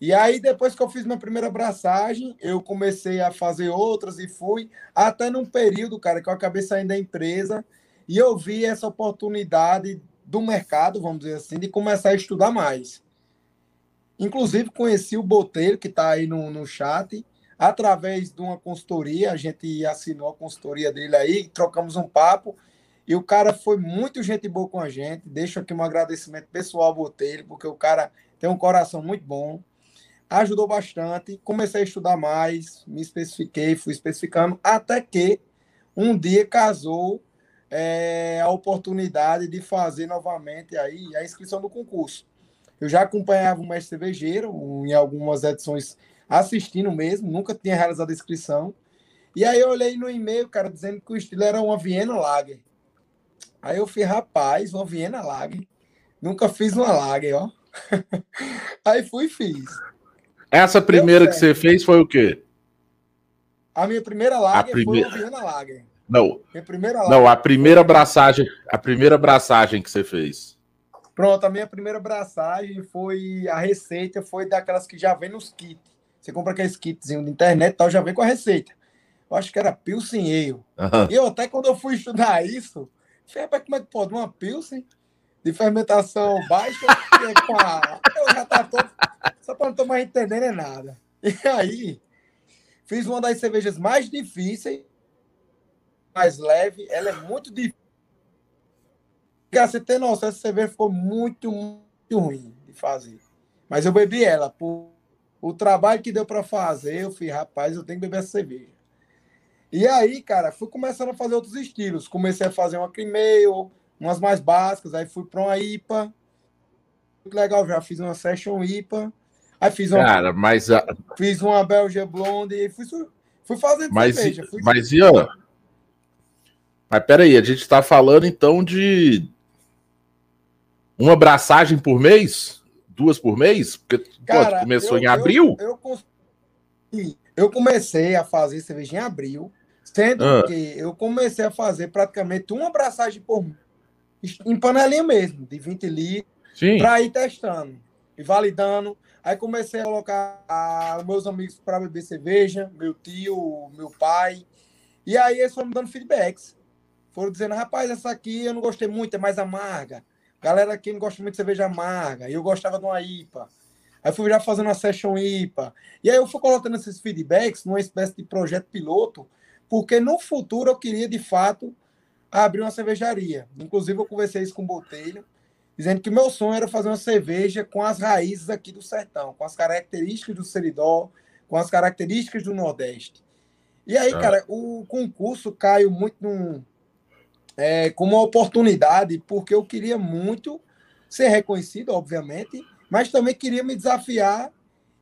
[SPEAKER 4] E aí, depois que eu fiz minha primeira abraçagem, eu comecei a fazer outras e fui até num período, cara, que eu acabei saindo da empresa e eu vi essa oportunidade do mercado, vamos dizer assim, de começar a estudar mais. Inclusive, conheci o Botelho, que está aí no, no chat, através de uma consultoria. A gente assinou a consultoria dele aí, trocamos um papo. E o cara foi muito gente boa com a gente. Deixo aqui um agradecimento pessoal ao Botelho, porque o cara tem um coração muito bom. Ajudou bastante. Comecei a estudar mais, me especifiquei, fui especificando, até que um dia casou é, a oportunidade de fazer novamente aí a inscrição do concurso. Eu já acompanhava o mestre cervejeiro em algumas edições assistindo mesmo, nunca tinha realizado a inscrição. E aí eu olhei no e-mail, cara, dizendo que o estilo era uma Viena Lager. Aí eu fiz, rapaz, uma Viena Lager. Nunca fiz uma Lager, ó. aí fui e fiz.
[SPEAKER 1] Essa primeira que você fez foi o quê?
[SPEAKER 4] A minha primeira Lager primeira... foi uma Viena Lager.
[SPEAKER 1] Não. Minha primeira lager. Não, a primeira abraçagem, a primeira abraçagem que você fez.
[SPEAKER 4] Pronto, a minha primeira abraçagem foi a receita foi daquelas que já vem nos kits. Você compra aqueles kitzinho de internet, tal, já vem com a receita. Eu acho que era Pilsen Ale. Uhum. E eu até quando eu fui estudar isso, falei, como é que pode uma Pilsen de fermentação baixa com a... Eu já tá todo... Só para não mais entendendo é nada. E aí, fiz uma das cervejas mais difíceis, mais leve, ela é muito difícil você tem noção, essa cerveja ficou muito, muito ruim de fazer. Mas eu bebi ela. Por o trabalho que deu para fazer, eu fui, rapaz, eu tenho que beber essa cerveja. E aí, cara, fui começando a fazer outros estilos. Comecei a fazer uma cream umas mais básicas, aí fui para uma IPA. Muito legal, já fiz uma Session IPA. Aí fiz uma.
[SPEAKER 1] Cara, mas. A...
[SPEAKER 4] Fiz uma Belgian Blonde e fui, fui fazendo
[SPEAKER 1] mas,
[SPEAKER 4] cerveja.
[SPEAKER 1] Fui... Mas ó. Mas peraí, a gente está falando então de uma abraçagem por mês? Duas por mês? Porque Cara, pô, começou eu, em abril?
[SPEAKER 4] Eu, eu, eu, comecei a fazer cerveja em abril, sendo ah. que eu comecei a fazer praticamente uma abraçagem por em panelinha mesmo, de 20 litros, para ir testando e validando. Aí comecei a colocar a, os meus amigos para beber cerveja, meu tio, meu pai. E aí eles foram me dando feedbacks. Foram dizendo, rapaz, essa aqui eu não gostei muito, é mais amarga. Galera aqui não gosta muito de cerveja amarga. E eu gostava de uma IPA. Aí fui já fazendo uma session IPA. E aí eu fui colocando esses feedbacks numa espécie de projeto piloto, porque no futuro eu queria, de fato, abrir uma cervejaria. Inclusive, eu conversei isso com o Botelho, dizendo que meu sonho era fazer uma cerveja com as raízes aqui do sertão, com as características do Seridó, com as características do Nordeste. E aí, ah. cara, o concurso caiu muito num, é, como uma oportunidade, porque eu queria muito ser reconhecido, obviamente, mas também queria me desafiar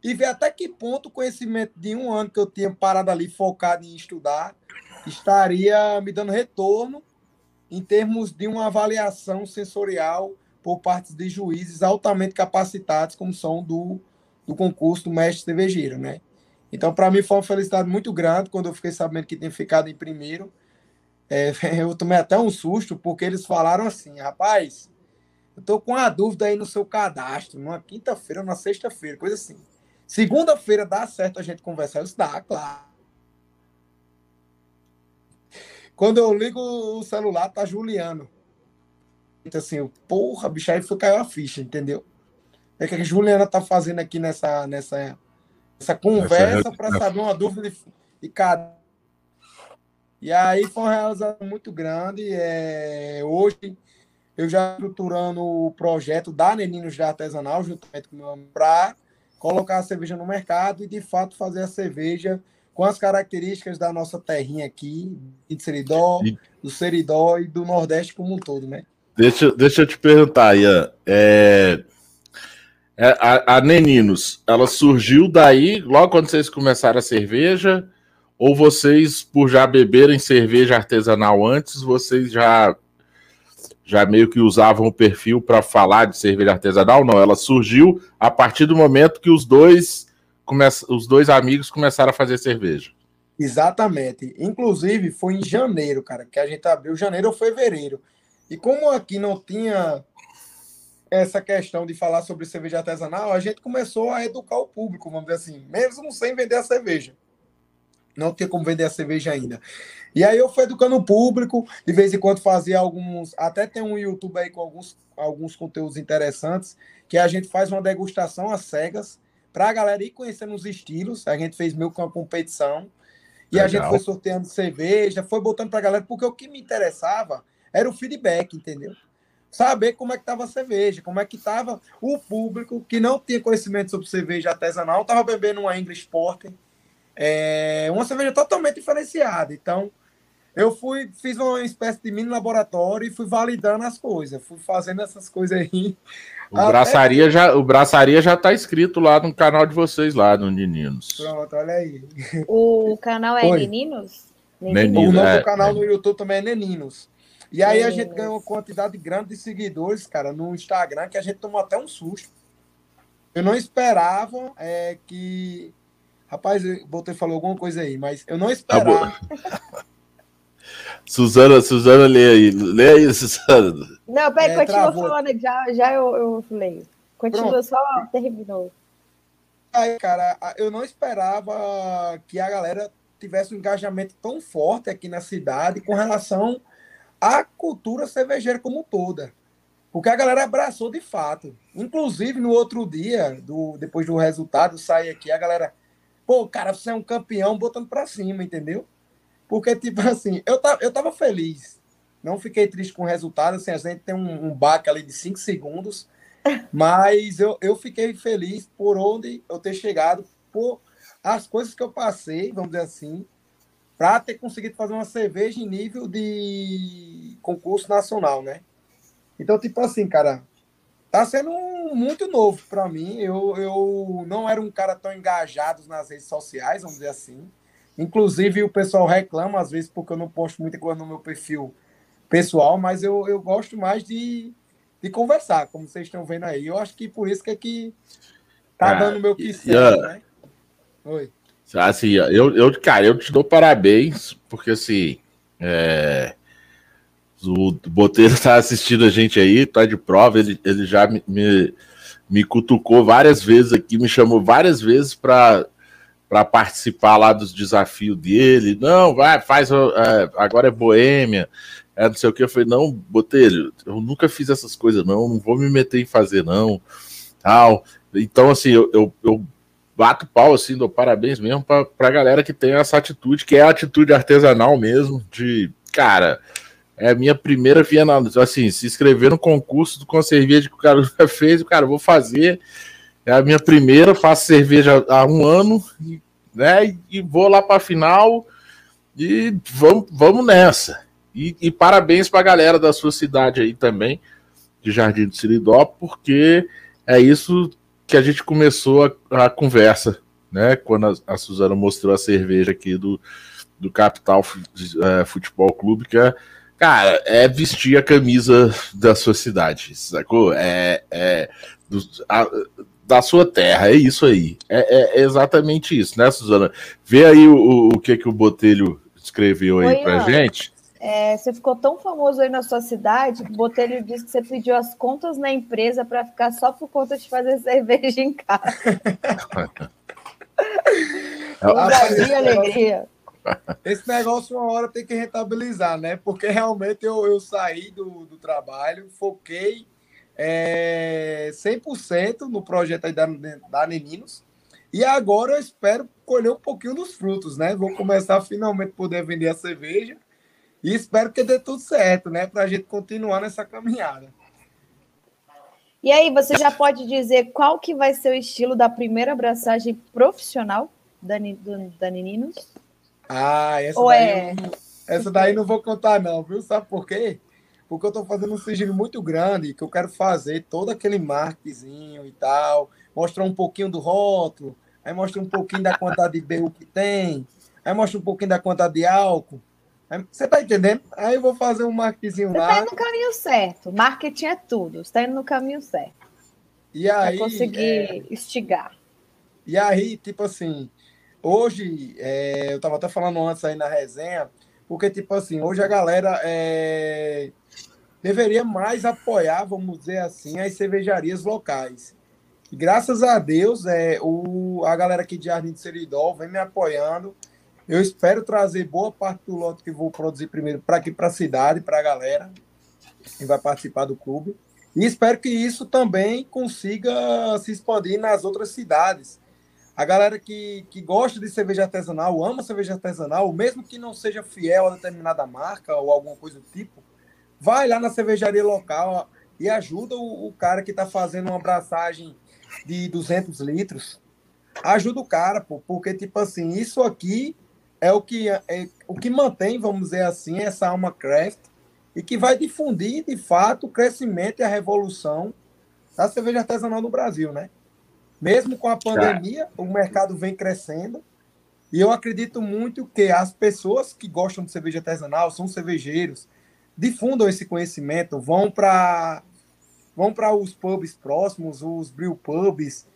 [SPEAKER 4] e ver até que ponto o conhecimento de um ano que eu tinha parado ali focado em estudar estaria me dando retorno em termos de uma avaliação sensorial por parte de juízes altamente capacitados, como são do, do concurso do mestre cervejeiro, né? Então, para mim, foi uma felicidade muito grande quando eu fiquei sabendo que tinha ficado em primeiro é, eu tomei até um susto, porque eles falaram assim, rapaz, eu tô com uma dúvida aí no seu cadastro, numa quinta-feira, na sexta-feira, coisa assim. Segunda-feira dá certo a gente conversar? Eu disse, dá, claro. Quando eu ligo o celular, tá Juliano. Então assim, porra, bicho, aí foi caiu a ficha, entendeu? É que a Juliana tá fazendo aqui nessa, nessa, nessa conversa para saber uma dúvida de, de cada e aí foi uma realização muito grande. É, hoje eu já estruturando o projeto da Neninos de Artesanal, juntamente com o meu para colocar a cerveja no mercado e de fato fazer a cerveja com as características da nossa terrinha aqui, de Seridó, do Seridó e do Nordeste como um todo, né?
[SPEAKER 1] Deixa, deixa eu te perguntar, Ian. É, é, a, a Neninos, ela surgiu daí, logo quando vocês começaram a cerveja, ou vocês, por já beberem cerveja artesanal antes, vocês já já meio que usavam o perfil para falar de cerveja artesanal? Não, ela surgiu a partir do momento que os dois come... os dois amigos começaram a fazer cerveja.
[SPEAKER 4] Exatamente. Inclusive, foi em janeiro, cara, que a gente abriu janeiro ou fevereiro. E como aqui não tinha essa questão de falar sobre cerveja artesanal, a gente começou a educar o público, vamos dizer assim, mesmo sem vender a cerveja. Não tinha como vender a cerveja ainda. E aí eu fui educando o público, de vez em quando fazia alguns. Até tem um YouTube aí com alguns, alguns conteúdos interessantes, que a gente faz uma degustação às cegas, para a galera ir conhecendo os estilos. A gente fez meio que uma competição. E Legal. a gente foi sorteando cerveja, foi botando para a galera, porque o que me interessava era o feedback, entendeu? Saber como é que estava a cerveja, como é que estava o público que não tinha conhecimento sobre cerveja artesanal, estava bebendo uma English Porter, é, uma cerveja totalmente diferenciada. Então, eu fui, fiz uma espécie de mini laboratório e fui validando as coisas, fui fazendo essas coisas aí.
[SPEAKER 1] O Até... braçaria já, o braçaria já tá escrito lá no canal de vocês lá no Neninos.
[SPEAKER 4] Pronto, olha aí.
[SPEAKER 3] O canal é Oi. Neninos.
[SPEAKER 4] O novo é, canal é. no YouTube também é Neninos. E aí a gente ganhou uma quantidade grande de seguidores, cara, no Instagram, que a gente tomou até um susto. Eu não esperava é, que. Rapaz, o falou alguma coisa aí, mas eu não tá esperava.
[SPEAKER 1] Suzana, Suzana, lê aí. Lê aí, Suzana.
[SPEAKER 3] Não, peraí, é, continua travou. falando, já, já eu, eu leio. Continua, Pronto. só terminou.
[SPEAKER 4] Aí, cara, eu não esperava que a galera tivesse um engajamento tão forte aqui na cidade com relação à cultura cervejeira como toda. Porque a galera abraçou de fato. Inclusive, no outro dia, do, depois do resultado, sai aqui, a galera, pô, cara, você é um campeão botando pra cima, entendeu? Porque, tipo assim, eu, tava, eu tava feliz. Não fiquei triste com o resultado. Assim, a gente tem um, um baque ali de cinco segundos. Mas eu, eu fiquei feliz por onde eu ter chegado, por as coisas que eu passei, vamos dizer assim, para ter conseguido fazer uma cerveja em nível de concurso nacional, né? Então, tipo assim, cara, tá sendo muito novo para mim. Eu, eu não era um cara tão engajado nas redes sociais, vamos dizer assim. Inclusive, o pessoal reclama às vezes porque eu não posto muita coisa no meu perfil pessoal, mas eu, eu gosto mais de, de conversar, como vocês estão vendo aí. Eu acho que por isso que é que tá ah, dando meu que certo, né?
[SPEAKER 1] Oi. Assim, eu, eu, cara, eu te dou parabéns, porque assim, é, o Boteiro tá assistindo a gente aí, tá de prova, ele, ele já me, me, me cutucou várias vezes aqui, me chamou várias vezes para para participar lá dos desafios dele. Não, vai, faz. É, agora é Boêmia, é não sei o que. Eu falei, não, Botelho, eu nunca fiz essas coisas, não, não vou me meter em fazer, não. Tal. Então, assim, eu, eu, eu bato pau, assim, dou parabéns mesmo para a galera que tem essa atitude, que é a atitude artesanal mesmo, de, cara, é a minha primeira Viena, assim, se inscrever no concurso com a cerveja que o cara já fez, o cara, vou fazer é a minha primeira, faço cerveja há um ano, né? E vou lá para a final e vamos, vamos nessa. E, e parabéns para a galera da sua cidade aí também, de Jardim do Siridó, porque é isso que a gente começou a, a conversa, né? Quando a, a, Suzana mostrou a cerveja aqui do, do Capital é, Futebol Clube, que é, cara, é vestir a camisa da sua cidade, sacou? É, é do, a, da sua terra, é isso aí. É, é exatamente isso, né, Suzana? Vê aí o, o que que o Botelho escreveu aí Oi, pra Ana. gente.
[SPEAKER 3] É, você ficou tão famoso aí na sua cidade que o Botelho disse que você pediu as contas na empresa para ficar só por conta de fazer cerveja em casa.
[SPEAKER 4] Ousadia alegria. Esse negócio uma hora tem que rentabilizar, né? Porque realmente eu, eu saí do, do trabalho, foquei é, 100% no projeto aí da, da Neninos. E agora eu espero colher um pouquinho dos frutos, né? Vou começar a finalmente poder vender a cerveja. E espero que dê tudo certo, né? Para a gente continuar nessa caminhada.
[SPEAKER 3] E aí, você já pode dizer qual que vai ser o estilo da primeira abraçagem profissional da, da Neninos?
[SPEAKER 4] Ah, essa Ou daí, é... não, essa daí não vou contar não, viu? Sabe por quê? porque eu estou fazendo um sigilo muito grande, que eu quero fazer todo aquele markezinho e tal, mostrar um pouquinho do rótulo, aí mostra um pouquinho da quantidade de BU que tem, aí mostra um pouquinho da quantidade de álcool. Aí, você tá entendendo? Aí eu vou fazer um marketing
[SPEAKER 3] lá. Você tá indo no caminho certo. Marketing é tudo. Você tá indo no caminho certo.
[SPEAKER 4] E aí.
[SPEAKER 3] Pra conseguir é... estigar.
[SPEAKER 4] E aí, tipo assim, hoje, é, eu tava até falando antes aí na resenha, porque, tipo assim, hoje a galera é, deveria mais apoiar, vamos dizer assim, as cervejarias locais. E graças a Deus, é, o, a galera aqui de Jardim de Seridó vem me apoiando. Eu espero trazer boa parte do lote que vou produzir primeiro para aqui para a cidade, para a galera que vai participar do clube. E espero que isso também consiga se expandir nas outras cidades. A galera que, que gosta de cerveja artesanal, ama cerveja artesanal, mesmo que não seja fiel a determinada marca ou alguma coisa do tipo, vai lá na cervejaria local e ajuda o, o cara que está fazendo uma abraçagem de 200 litros. Ajuda o cara, pô, porque, tipo assim, isso aqui é o que, é, o que mantém, vamos dizer assim, essa alma craft e que vai difundir, de fato, o crescimento e a revolução da cerveja artesanal no Brasil, né? Mesmo com a pandemia, o mercado vem crescendo e eu acredito muito que as pessoas que gostam de cerveja artesanal, são cervejeiros, difundam esse conhecimento, vão para vão para os pubs próximos, os brew pubs.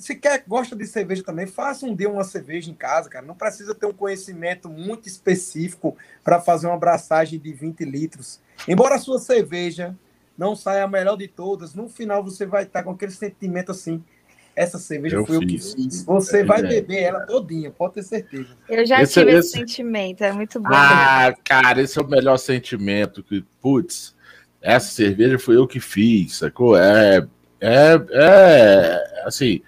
[SPEAKER 4] Se quer, gosta de cerveja também, faça um dia uma cerveja em casa, cara. Não precisa ter um conhecimento muito específico para fazer uma abraçagem de 20 litros. Embora a sua cerveja não saia a melhor de todas, no final você vai estar com aquele sentimento assim. Essa cerveja eu foi fiz. o que fiz. Você é, vai beber ela todinha, pode ter certeza.
[SPEAKER 3] Eu já esse, tive esse... esse sentimento, é muito bom.
[SPEAKER 1] Ah, cara, esse é o melhor sentimento. Que, putz, essa cerveja foi eu que fiz, sacou? É, é, é assim,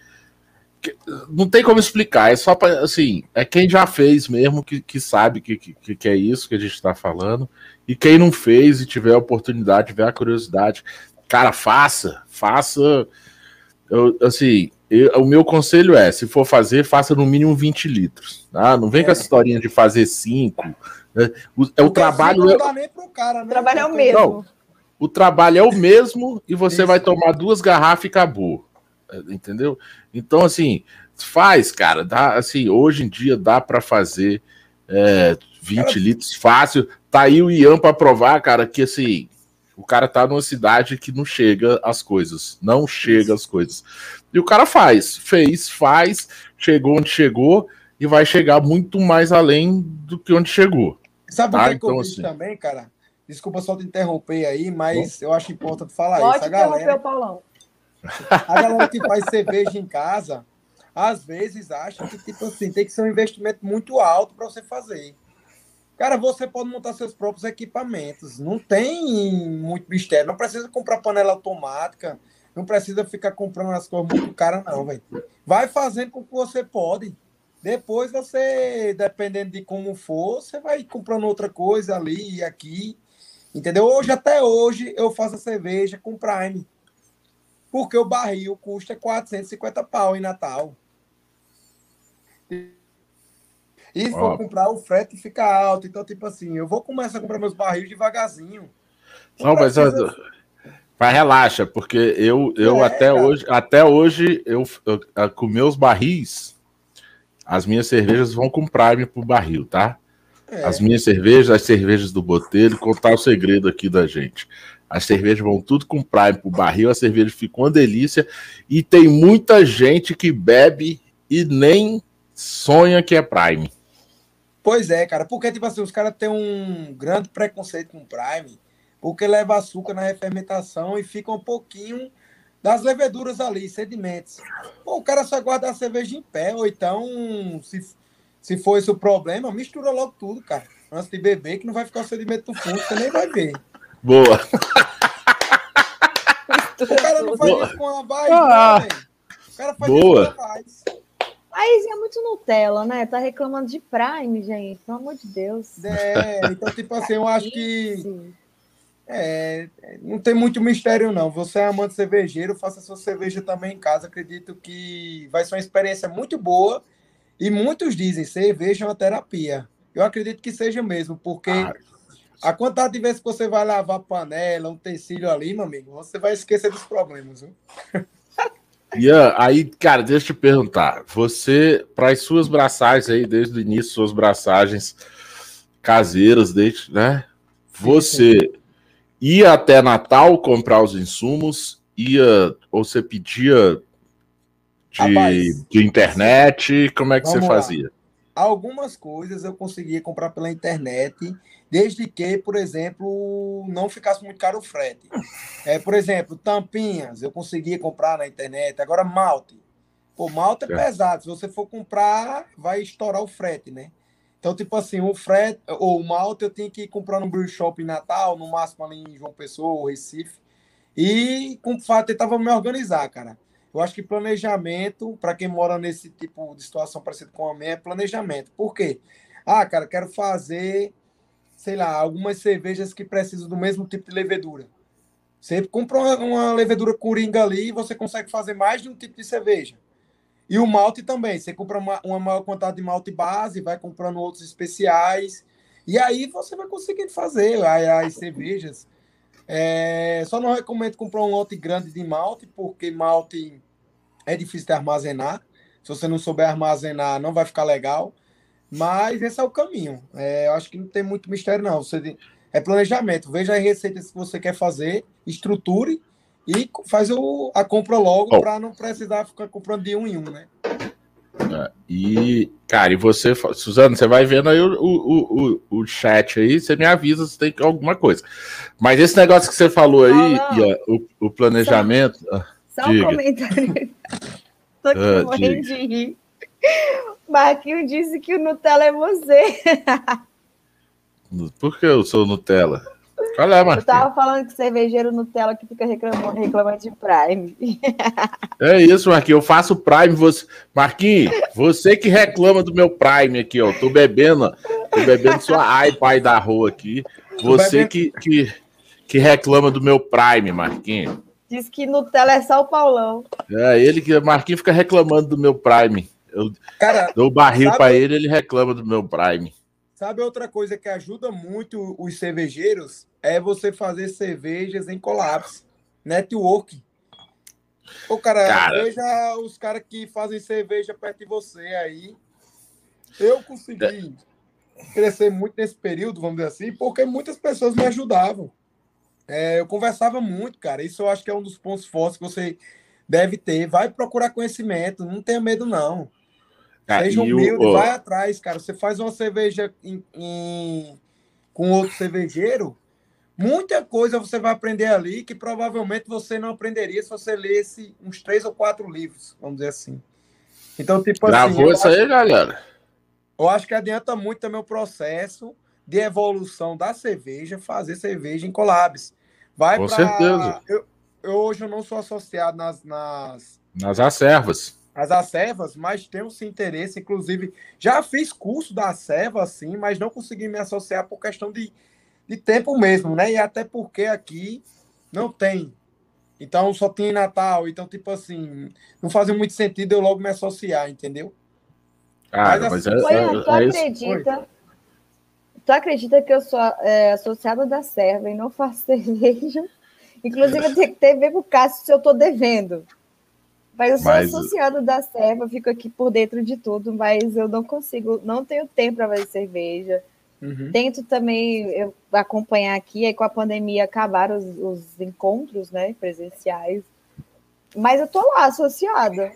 [SPEAKER 1] não tem como explicar, é só para, assim, é quem já fez mesmo que, que sabe que, que, que é isso que a gente está falando, e quem não fez e tiver a oportunidade, tiver a curiosidade, cara, faça, faça, eu, assim, eu, o meu conselho é, se for fazer, faça no mínimo 20 litros, tá? Não vem é. com essa historinha de fazer 5, né? o, é o trabalho... Não dá nem pro
[SPEAKER 3] cara, né? O trabalho é o mesmo. Não,
[SPEAKER 1] o trabalho é o mesmo e você Isso. vai tomar duas garrafas e acabou. Entendeu? Então, assim, faz, cara. Dá, assim, hoje em dia dá para fazer é, 20 cara... litros fácil. Tá aí o Ian para provar, cara, que assim, o cara tá numa cidade que não chega as coisas. Não chega as coisas. E o cara faz, fez, faz, chegou onde chegou e vai chegar muito mais além do que onde chegou.
[SPEAKER 4] Sabe tá? o que, então, eu assim, também, cara? Desculpa só te interromper aí, mas Bom. eu acho importante falar Pode isso. A galera, o Paulão. A galera que faz cerveja em casa, às vezes acha que tipo assim, tem que ser um investimento muito alto para você fazer. Cara, você pode montar seus próprios equipamentos. Não tem muito mistério. Não precisa comprar panela automática. Não precisa ficar comprando as coisas muito caras, não, velho. Vai fazendo com que você pode. Depois você, dependendo de como for, você vai comprando outra coisa ali e aqui. Entendeu? Hoje, até hoje, eu faço a cerveja com Prime. Porque o barril custa 450 pau em Natal. E se for comprar, o frete fica alto. Então, tipo assim, eu vou começar a comprar meus barris devagarzinho.
[SPEAKER 1] Não, mas precisa... Mas relaxa, porque eu, eu é, até cara. hoje, até hoje, eu, eu, com meus barris, as minhas cervejas vão com Prime pro barril, tá? É. As minhas cervejas, as cervejas do Botelho, contar o segredo aqui da gente. As cervejas vão tudo com Prime pro barril, a cerveja fica uma delícia. E tem muita gente que bebe e nem sonha que é Prime.
[SPEAKER 4] Pois é, cara, porque tipo assim, os caras têm um grande preconceito com Prime, porque leva açúcar na refermentação e fica um pouquinho das leveduras ali, sedimentos. Pô, o cara só guarda a cerveja em pé, ou então, se se for esse o problema, mistura logo tudo, cara. Antes de beber, que não vai ficar o sedimento no fundo, você nem vai ver.
[SPEAKER 1] Boa.
[SPEAKER 4] o cara não faz Boa. isso com a Vaz, ah. né, O cara faz
[SPEAKER 1] Boa. isso
[SPEAKER 3] com a Vaz. Mas é muito Nutella, né? Tá reclamando de Prime, gente. Pelo amor de Deus.
[SPEAKER 4] É, então, tipo assim, eu acho que. É, não tem muito mistério, não. Você é amante cervejeiro, faça sua cerveja também em casa. Acredito que vai ser uma experiência muito boa e muitos dizem cerveja é uma terapia. Eu acredito que seja mesmo, porque ah. a quantidade de vezes que você vai lavar panela, um tecido ali, meu amigo, você vai esquecer dos problemas. Viu?
[SPEAKER 1] Ian, aí, cara, deixa eu te perguntar. Você, para as suas braçagens aí, desde o início, suas braçagens caseiras, desde, né? Você. Ia até Natal comprar os insumos, ia, ou você pedia de, Rapaz, de internet? Como é que você fazia? Lá.
[SPEAKER 4] Algumas coisas eu conseguia comprar pela internet, desde que, por exemplo, não ficasse muito caro o frete. É, por exemplo, tampinhas eu conseguia comprar na internet. Agora, malte. Pô, malte é, é pesado. Se você for comprar, vai estourar o frete, né? Então, tipo assim, o frete ou o malte eu tenho que comprar no brew shop em Natal, no máximo ali em João Pessoa ou Recife. E com fato, tentava me organizar, cara. Eu acho que planejamento, para quem mora nesse tipo de situação parecida com a minha, é planejamento. Por quê? Ah, cara, quero fazer, sei lá, algumas cervejas que precisam do mesmo tipo de levedura. Você compra uma levedura coringa ali e você consegue fazer mais de um tipo de cerveja. E o malte também. Você compra uma, uma maior quantidade de malte base, vai comprando outros especiais. E aí você vai conseguindo fazer as, as cervejas. É, só não recomendo comprar um lote grande de malte, porque malte é difícil de armazenar. Se você não souber armazenar, não vai ficar legal. Mas esse é o caminho. É, eu acho que não tem muito mistério, não. Você, é planejamento. Veja as receitas que você quer fazer, estruture e faz o, a compra logo oh. para não precisar ficar comprando de um em um, né?
[SPEAKER 1] É, e, cara, e você, Suzano, você vai vendo aí o, o, o, o, chat aí, você me avisa se tem alguma coisa. Mas esse negócio que você falou aí, oh, o, o, planejamento.
[SPEAKER 3] Só, só um comentário. Tô aqui uh, morrendo de rir. Marquinhos disse que o Nutella é você.
[SPEAKER 1] Por que eu sou Nutella? Olha lá, Marquinhos.
[SPEAKER 3] Eu tava falando que cervejeiro Nutella que fica reclamando, reclamando de Prime.
[SPEAKER 1] É isso, Marquinhos. Eu faço Prime. Você... Marquinhos, você que reclama do meu Prime aqui, ó. Tô bebendo, tô bebendo sua ai, pai da rua aqui. Você que, que, que reclama do meu Prime, Marquinhos.
[SPEAKER 3] Diz que Nutella é só o Paulão.
[SPEAKER 1] É, ele que. Marquinhos fica reclamando do meu Prime. Eu Cara, dou barril para ele, ele reclama do meu Prime.
[SPEAKER 4] Sabe outra coisa que ajuda muito os cervejeiros? É você fazer cervejas em colapso, network. Ô, cara, cara, veja os caras que fazem cerveja perto de você aí. Eu consegui crescer muito nesse período, vamos dizer assim, porque muitas pessoas me ajudavam. É, eu conversava muito, cara. Isso eu acho que é um dos pontos fortes que você deve ter. Vai procurar conhecimento, não tenha medo, não. Ah, Seja humilde, o, vai atrás, cara. Você faz uma cerveja em, em, com outro cervejeiro, muita coisa você vai aprender ali que provavelmente você não aprenderia se você lesse uns três ou quatro livros, vamos dizer assim. Então, tipo
[SPEAKER 1] Gravou assim. isso aí, galera?
[SPEAKER 4] Eu acho que adianta muito também o processo de evolução da cerveja, fazer cerveja em collabs. Vai
[SPEAKER 1] Com pra... certeza.
[SPEAKER 4] Eu, eu, hoje eu não sou associado nas. Nas,
[SPEAKER 1] nas acervas
[SPEAKER 4] as acervas, mas tenho esse interesse. Inclusive, já fiz curso da acerva, assim, mas não consegui me associar por questão de, de tempo mesmo, né? E até porque aqui não tem. Então, só tinha em Natal. Então, tipo assim, não fazia muito sentido eu logo me associar, entendeu?
[SPEAKER 1] Ah, mas, assim, mas é, é,
[SPEAKER 3] tu é acredita... Tu acredita que eu sou é, associada da serva e não faço cerveja? Inclusive, eu tenho que ter ver com o Cássio se eu tô devendo. Mas eu sou mas... associado da serva, fico aqui por dentro de tudo, mas eu não consigo, não tenho tempo para fazer cerveja. Uhum. Tento também eu, acompanhar aqui, aí com a pandemia acabaram os, os, encontros né, presenciais. Mas eu tô lá associada.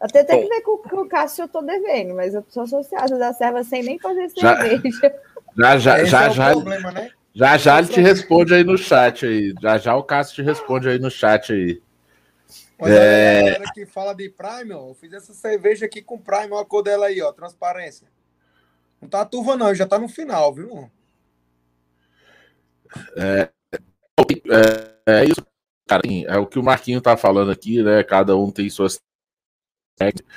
[SPEAKER 3] Até tem que ver com, com o Cássio eu tô devendo, mas eu sou associada da serva sem nem fazer cerveja.
[SPEAKER 1] Já, já, já, já, é problema, né? já, já ele te responde aí no chat aí. Já já o Cássio te responde aí no chat aí.
[SPEAKER 4] Olha é... a galera que fala de Prime, ó, eu fiz essa cerveja aqui com Prime, olha a cor dela aí, ó, transparência. Não tá turva não, já tá no final, viu?
[SPEAKER 1] É, é, é isso, cara. Assim, é o que o Marquinho tá falando aqui, né? Cada um tem suas técnicas.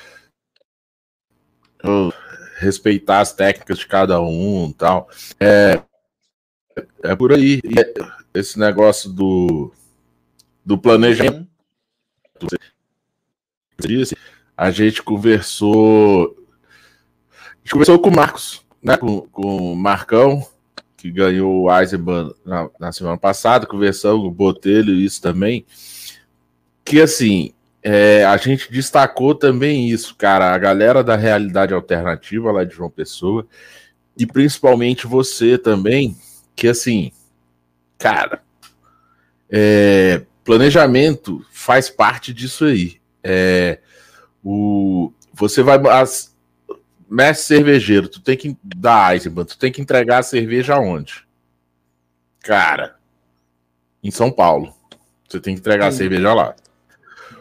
[SPEAKER 1] Respeitar as técnicas de cada um tal. É, é por aí. Esse negócio do, do planejamento disse, a gente conversou. A gente conversou com o Marcos, né? Com, com o Marcão, que ganhou o Eisenbahn na, na semana passada, conversamos com o Botelho, isso também. Que assim, é, a gente destacou também isso, cara, a galera da realidade alternativa lá de João Pessoa, e principalmente você também, que assim, cara, é, planejamento faz parte disso aí. É, o, você vai. As, mestre cervejeiro, tu tem que dar Eisenbahn, tu tem que entregar a cerveja aonde? Cara, em São Paulo. Você tem que entregar a cerveja lá.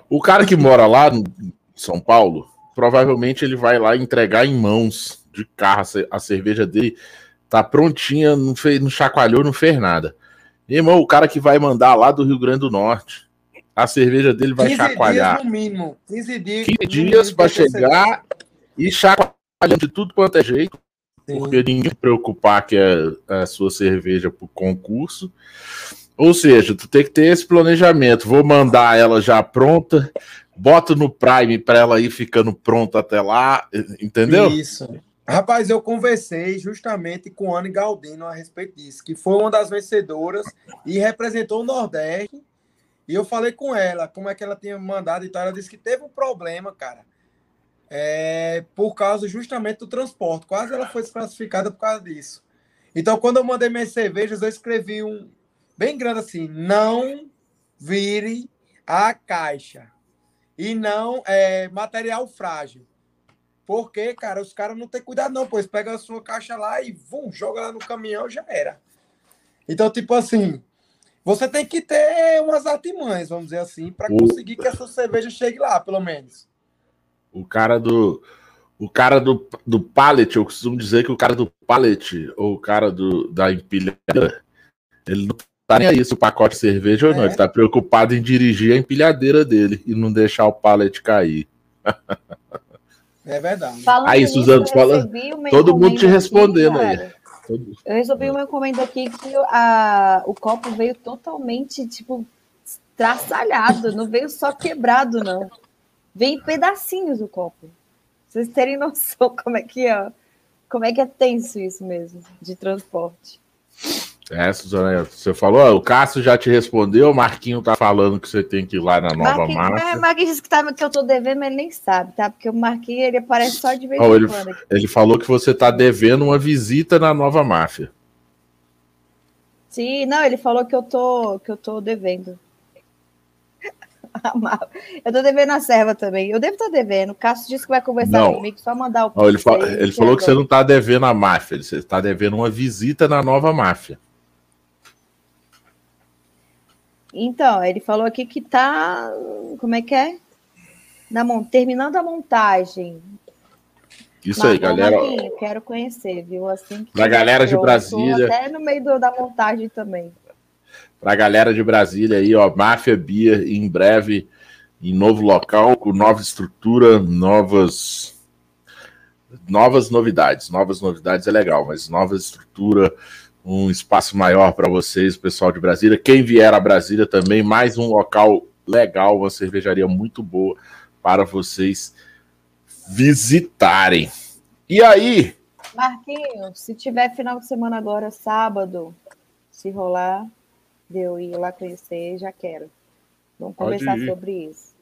[SPEAKER 1] O cara que mora lá em São Paulo, provavelmente ele vai lá entregar em mãos de carro, a cerveja dele tá prontinha, não, fez, não chacoalhou, não fez nada. Meu irmão, o cara que vai mandar lá do Rio Grande do Norte, a cerveja dele vai 15 chacoalhar. Dias no mínimo. 15 dias. 15 dias para chegar e chacoalhando de tudo quanto é jeito. Sim. Porque ninguém preocupar que é a sua cerveja para o concurso. Ou seja, tu tem que ter esse planejamento. Vou mandar ela já pronta, boto no Prime para ela ir ficando pronta até lá, entendeu?
[SPEAKER 4] Isso. Rapaz, eu conversei justamente com Anne Galdino a respeito disso, que foi uma das vencedoras e representou o Nordeste. E eu falei com ela como é que ela tinha mandado e tal. Ela disse que teve um problema, cara, é, por causa justamente do transporte. Quase ela foi desclassificada por causa disso. Então, quando eu mandei minhas cervejas, eu escrevi um bem grande assim: não vire a caixa e não é material frágil. Porque, cara, os caras não têm cuidado, não, pois pega a sua caixa lá e vum, joga lá no caminhão, já era. Então, tipo assim, você tem que ter umas artimanhas, vamos dizer assim, para conseguir que essa cerveja chegue lá, pelo menos.
[SPEAKER 1] O cara do. O cara do, do pallet, eu costumo dizer que o cara do pallet, ou o cara do, da empilhadeira, ele não tá nem aí se o pacote de cerveja é. ou não. É. Ele tá preocupado em dirigir a empilhadeira dele e não deixar o pallet cair.
[SPEAKER 4] É verdade.
[SPEAKER 1] Falando aí, Suzano, fala. Todo mundo te respondendo aqui, aí.
[SPEAKER 3] Eu resolvi uma encomenda aqui que a, o copo veio totalmente, tipo, traçalhado, não veio só quebrado, não. Veio em pedacinhos o copo. Vocês terem noção como é que é, como é que é tenso isso mesmo, de transporte.
[SPEAKER 1] É, Suzana, você falou, o Cássio já te respondeu, o Marquinho tá falando que você tem que ir lá na nova Marquinho, marca. É,
[SPEAKER 3] Marquinhos disse que, tá, que eu tô devendo, mas ele nem sabe, tá? Porque o Marquinhos, ele aparece só de vez
[SPEAKER 1] em ele, quando. Ele falou que você tá devendo uma visita na nova máfia.
[SPEAKER 3] Sim, não, ele falou que eu tô, que eu tô devendo. eu tô devendo a serva também. Eu devo estar tá devendo. O Cássio disse que vai conversar não. comigo, só mandar o.
[SPEAKER 1] Não, ele, fa ele falou que você não tá devendo a máfia, você tá devendo uma visita na nova máfia.
[SPEAKER 3] Então, ele falou aqui que tá. Como é que é? Na, terminando a montagem.
[SPEAKER 1] Isso aí, galera.
[SPEAKER 3] quero conhecer, viu? Assim
[SPEAKER 1] Pra galera de Brasília.
[SPEAKER 3] Até no meio do, da montagem também.
[SPEAKER 1] Pra galera de Brasília aí, ó, Máfia Bia em breve em novo local, com nova estrutura, novas novas novidades. Novas novidades é legal, mas nova estrutura, um espaço maior para vocês, pessoal de Brasília. Quem vier a Brasília também, mais um local legal, uma cervejaria muito boa para vocês visitarem. E aí?
[SPEAKER 3] Marquinhos, se tiver final de semana agora, sábado, se rolar, de eu ir lá conhecer, já quero. Vamos conversar sobre isso.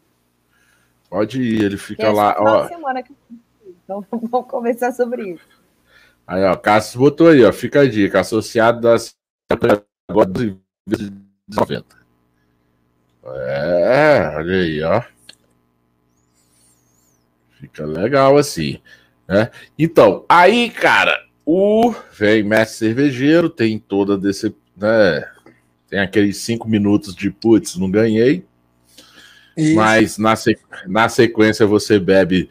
[SPEAKER 1] Pode ir, ele fica lá. Ó.
[SPEAKER 3] Semana que... Então vamos conversar sobre isso.
[SPEAKER 1] Aí, ó, Cássio botou aí, ó, fica a dica, associado das agora 90. É, olha aí, ó. Fica legal assim, né? Então, aí, cara, o vem mestre cervejeiro, tem toda desse, né? Tem aqueles cinco minutos de putz, não ganhei. Isso. Mas na, na sequência você bebe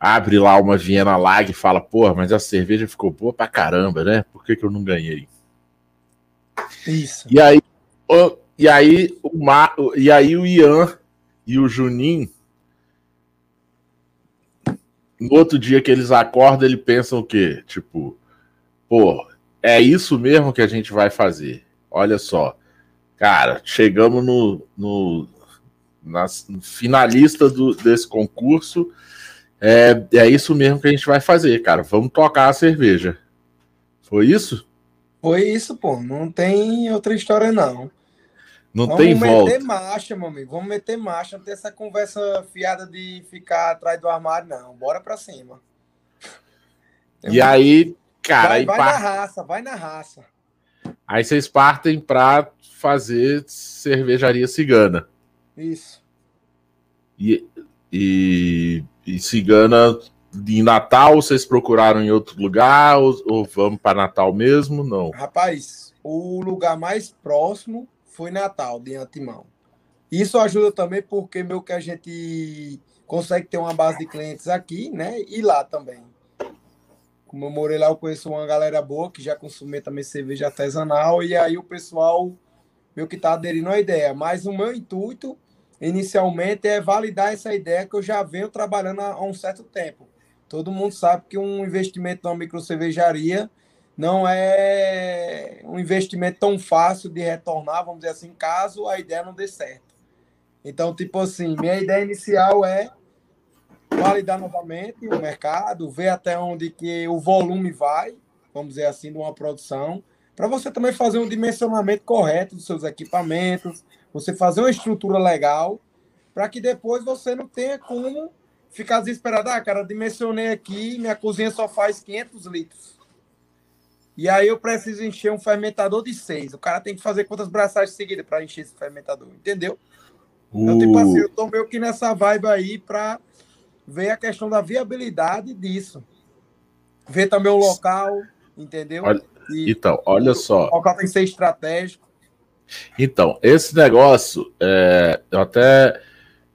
[SPEAKER 1] abre lá uma Viena Lag e fala, porra, mas a cerveja ficou boa pra caramba, né? Por que, que eu não ganhei?
[SPEAKER 4] Isso.
[SPEAKER 1] E aí, o, e aí o Ma, e aí o Ian e o Juninho no outro dia que eles acordam, eles pensam o quê? Tipo, pô, é isso mesmo que a gente vai fazer. Olha só, cara, chegamos no, no na finalista do, desse concurso é, é isso mesmo que a gente vai fazer, cara. Vamos tocar a cerveja. Foi isso?
[SPEAKER 4] Foi isso, pô. Não tem outra história, não.
[SPEAKER 1] Não Vamos tem volta.
[SPEAKER 4] Vamos meter marcha, meu amigo. Vamos meter marcha. Não tem essa conversa fiada de ficar atrás do armário, não. Bora pra cima.
[SPEAKER 1] E aí, cara. Vai,
[SPEAKER 4] aí vai na raça, vai na raça.
[SPEAKER 1] Aí vocês partem pra fazer cervejaria cigana.
[SPEAKER 4] Isso.
[SPEAKER 1] E, e e Cigana em Natal, vocês procuraram em outro lugar ou, ou vamos para Natal mesmo? Não.
[SPEAKER 4] Rapaz, o lugar mais próximo foi Natal, de antemão. Isso ajuda também porque meio que a gente consegue ter uma base de clientes aqui, né? E lá também. Como eu morei lá, eu conheço uma galera boa que já consumia também cerveja artesanal, e aí o pessoal meio que está aderindo à ideia. Mas o meu intuito, inicialmente, é validar essa ideia que eu já venho trabalhando há um certo tempo. Todo mundo sabe que um investimento numa microcervejaria não é um investimento tão fácil de retornar, vamos dizer assim, caso a ideia não dê certo. Então, tipo assim, minha ideia inicial é validar novamente o mercado, ver até onde que o volume vai, vamos dizer assim, de uma produção, para você também fazer um dimensionamento correto dos seus equipamentos, você fazer uma estrutura legal, para que depois você não tenha como ficar desesperado. Ah, cara, dimensionei aqui, minha cozinha só faz 500 litros. E aí eu preciso encher um fermentador de seis. O cara tem que fazer quantas braçagens seguidas para encher esse fermentador, entendeu? Uh. Então, tipo assim, eu tô meio que nessa vibe aí para ver a questão da viabilidade disso. Ver também o local, entendeu?
[SPEAKER 1] Olha, e, então, olha só.
[SPEAKER 4] O local tem que ser estratégico.
[SPEAKER 1] Então, esse negócio, é, eu até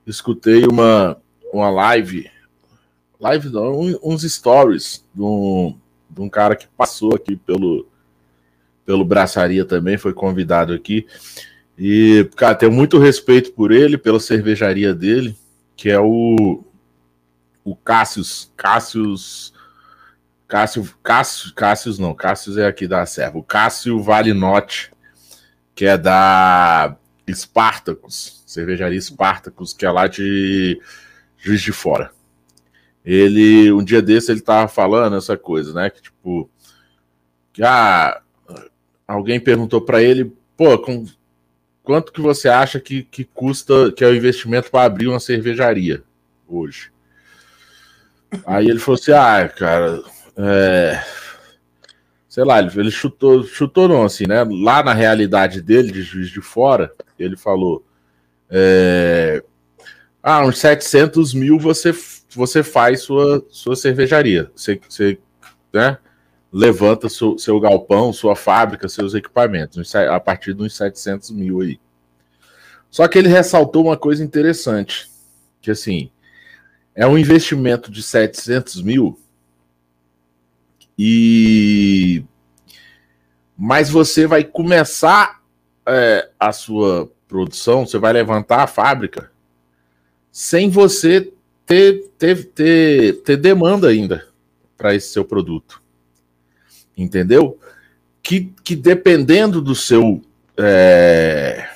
[SPEAKER 1] escutei uma, uma live, live não, uns stories de um, de um cara que passou aqui pelo, pelo Braçaria também, foi convidado aqui. E, cara, tenho muito respeito por ele, pela cervejaria dele, que é o o Cássius, Cássius, Cássio, Cássio, Cássius não, Cássius é aqui da Serva, o Cássio Valinotti, que é da Espartacus, cervejaria Espartacus, que é lá de Juiz de Fora. Ele, um dia desse, ele tava falando essa coisa, né, que tipo, que ah, alguém perguntou para ele, pô, com, quanto que você acha que, que custa, que é o investimento para abrir uma cervejaria hoje? Aí ele falou assim: ah, cara, é... sei lá, ele, chutou, chutou não, assim, né? Lá na realidade dele, de juiz de fora, ele falou: é... ah, uns 700 mil você, você faz sua, sua cervejaria. Você, você né? levanta seu, seu galpão, sua fábrica, seus equipamentos, a partir de uns 700 mil aí. Só que ele ressaltou uma coisa interessante, que assim, é um investimento de 700 mil e mas você vai começar é, a sua produção, você vai levantar a fábrica sem você ter, ter, ter, ter demanda ainda para esse seu produto. Entendeu? Que, que dependendo do seu é,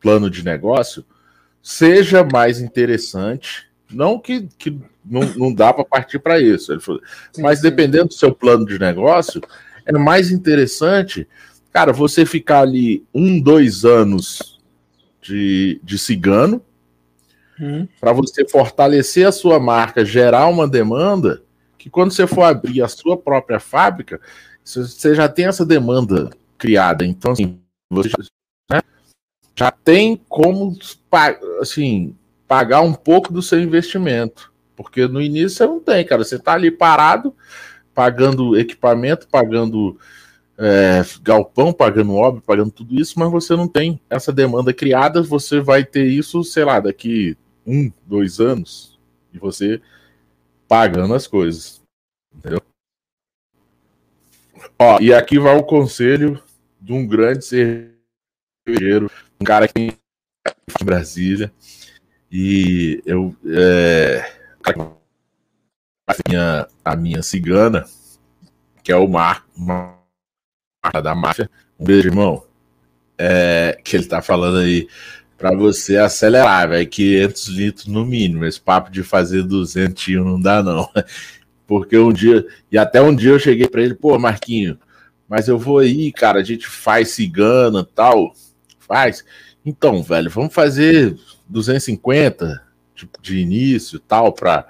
[SPEAKER 1] plano de negócio, seja mais interessante não que, que não, não dá para partir para isso. Falou, sim, mas sim. dependendo do seu plano de negócio, é mais interessante, cara, você ficar ali um, dois anos de, de cigano, hum. para você fortalecer a sua marca, gerar uma demanda, que quando você for abrir a sua própria fábrica, você já tem essa demanda criada. Então, assim, você já, né, já tem como, assim, pagar um pouco do seu investimento. Porque no início você não tem, cara. Você está ali parado, pagando equipamento, pagando é, galpão, pagando obra, pagando tudo isso, mas você não tem essa demanda criada. Você vai ter isso, sei lá, daqui um, dois anos, e você pagando as coisas. Entendeu? Ó, e aqui vai o conselho de um grande cervejeiro, um cara que em Brasília, e eu. É, a, minha, a minha cigana, que é o Mar, da máfia. Um beijo, irmão. É, que ele tá falando aí para você acelerar, velho, 500 litros no mínimo. Esse papo de fazer 200 não dá, não. Porque um dia, e até um dia eu cheguei para ele, pô, Marquinho, mas eu vou aí, cara, a gente faz cigana tal, faz. Então, velho, vamos fazer 250 de, de início tal, para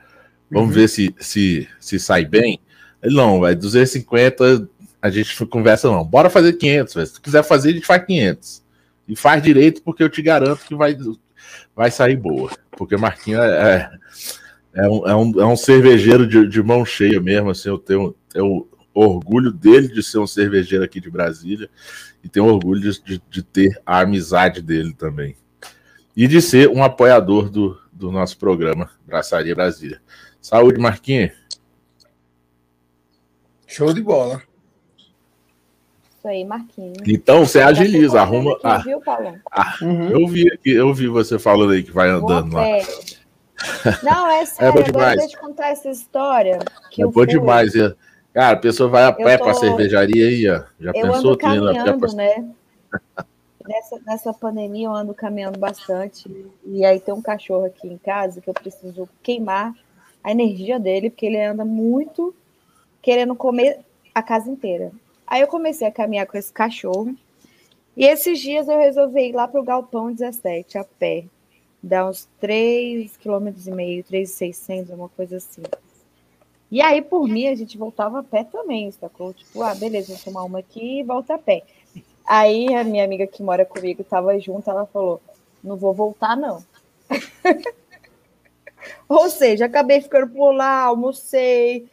[SPEAKER 1] vamos uhum. ver se, se, se sai bem. Ele, não, vai 250 a gente conversa não. Bora fazer 500, véio. se tu quiser fazer, a gente faz 500. E faz direito, porque eu te garanto que vai, vai sair boa. Porque Marquinhos é, é, um, é, um, é um cervejeiro de, de mão cheia mesmo. Assim, eu tenho, eu orgulho dele de ser um cervejeiro aqui de Brasília e tenho orgulho de, de, de ter a amizade dele também e de ser um apoiador do, do nosso programa Braçaria Brasília. Saúde, Marquinhos.
[SPEAKER 4] Show de bola.
[SPEAKER 3] Isso aí, Marquinhos.
[SPEAKER 1] Então você agiliza, arruma. Aqui, ah, viu, Paulo? Ah, uhum. Eu vi eu vi você falando aí que vai andando lá.
[SPEAKER 3] Não, é sério, é agora deixa eu contar essa história.
[SPEAKER 1] Que é bom demais. Cara, a pessoa vai a pé tô... para a cervejaria aí, ó. Já
[SPEAKER 3] eu
[SPEAKER 1] pensou?
[SPEAKER 3] Ando caminhando, pra... né? Nessa, nessa pandemia eu ando caminhando bastante. E aí tem um cachorro aqui em casa que eu preciso queimar a energia dele, porque ele anda muito querendo comer a casa inteira. Aí eu comecei a caminhar com esse cachorro. E esses dias eu resolvi ir lá para o Galpão 17 a pé. Dá uns 3,5 km, 3,600, uma coisa assim. E aí, por mim, a gente voltava a pé também, sacou? Tipo, ah, beleza, vou tomar uma aqui e volta a pé. Aí a minha amiga que mora comigo estava junto, ela falou: não vou voltar, não. Ou seja, acabei ficando por lá, almocei,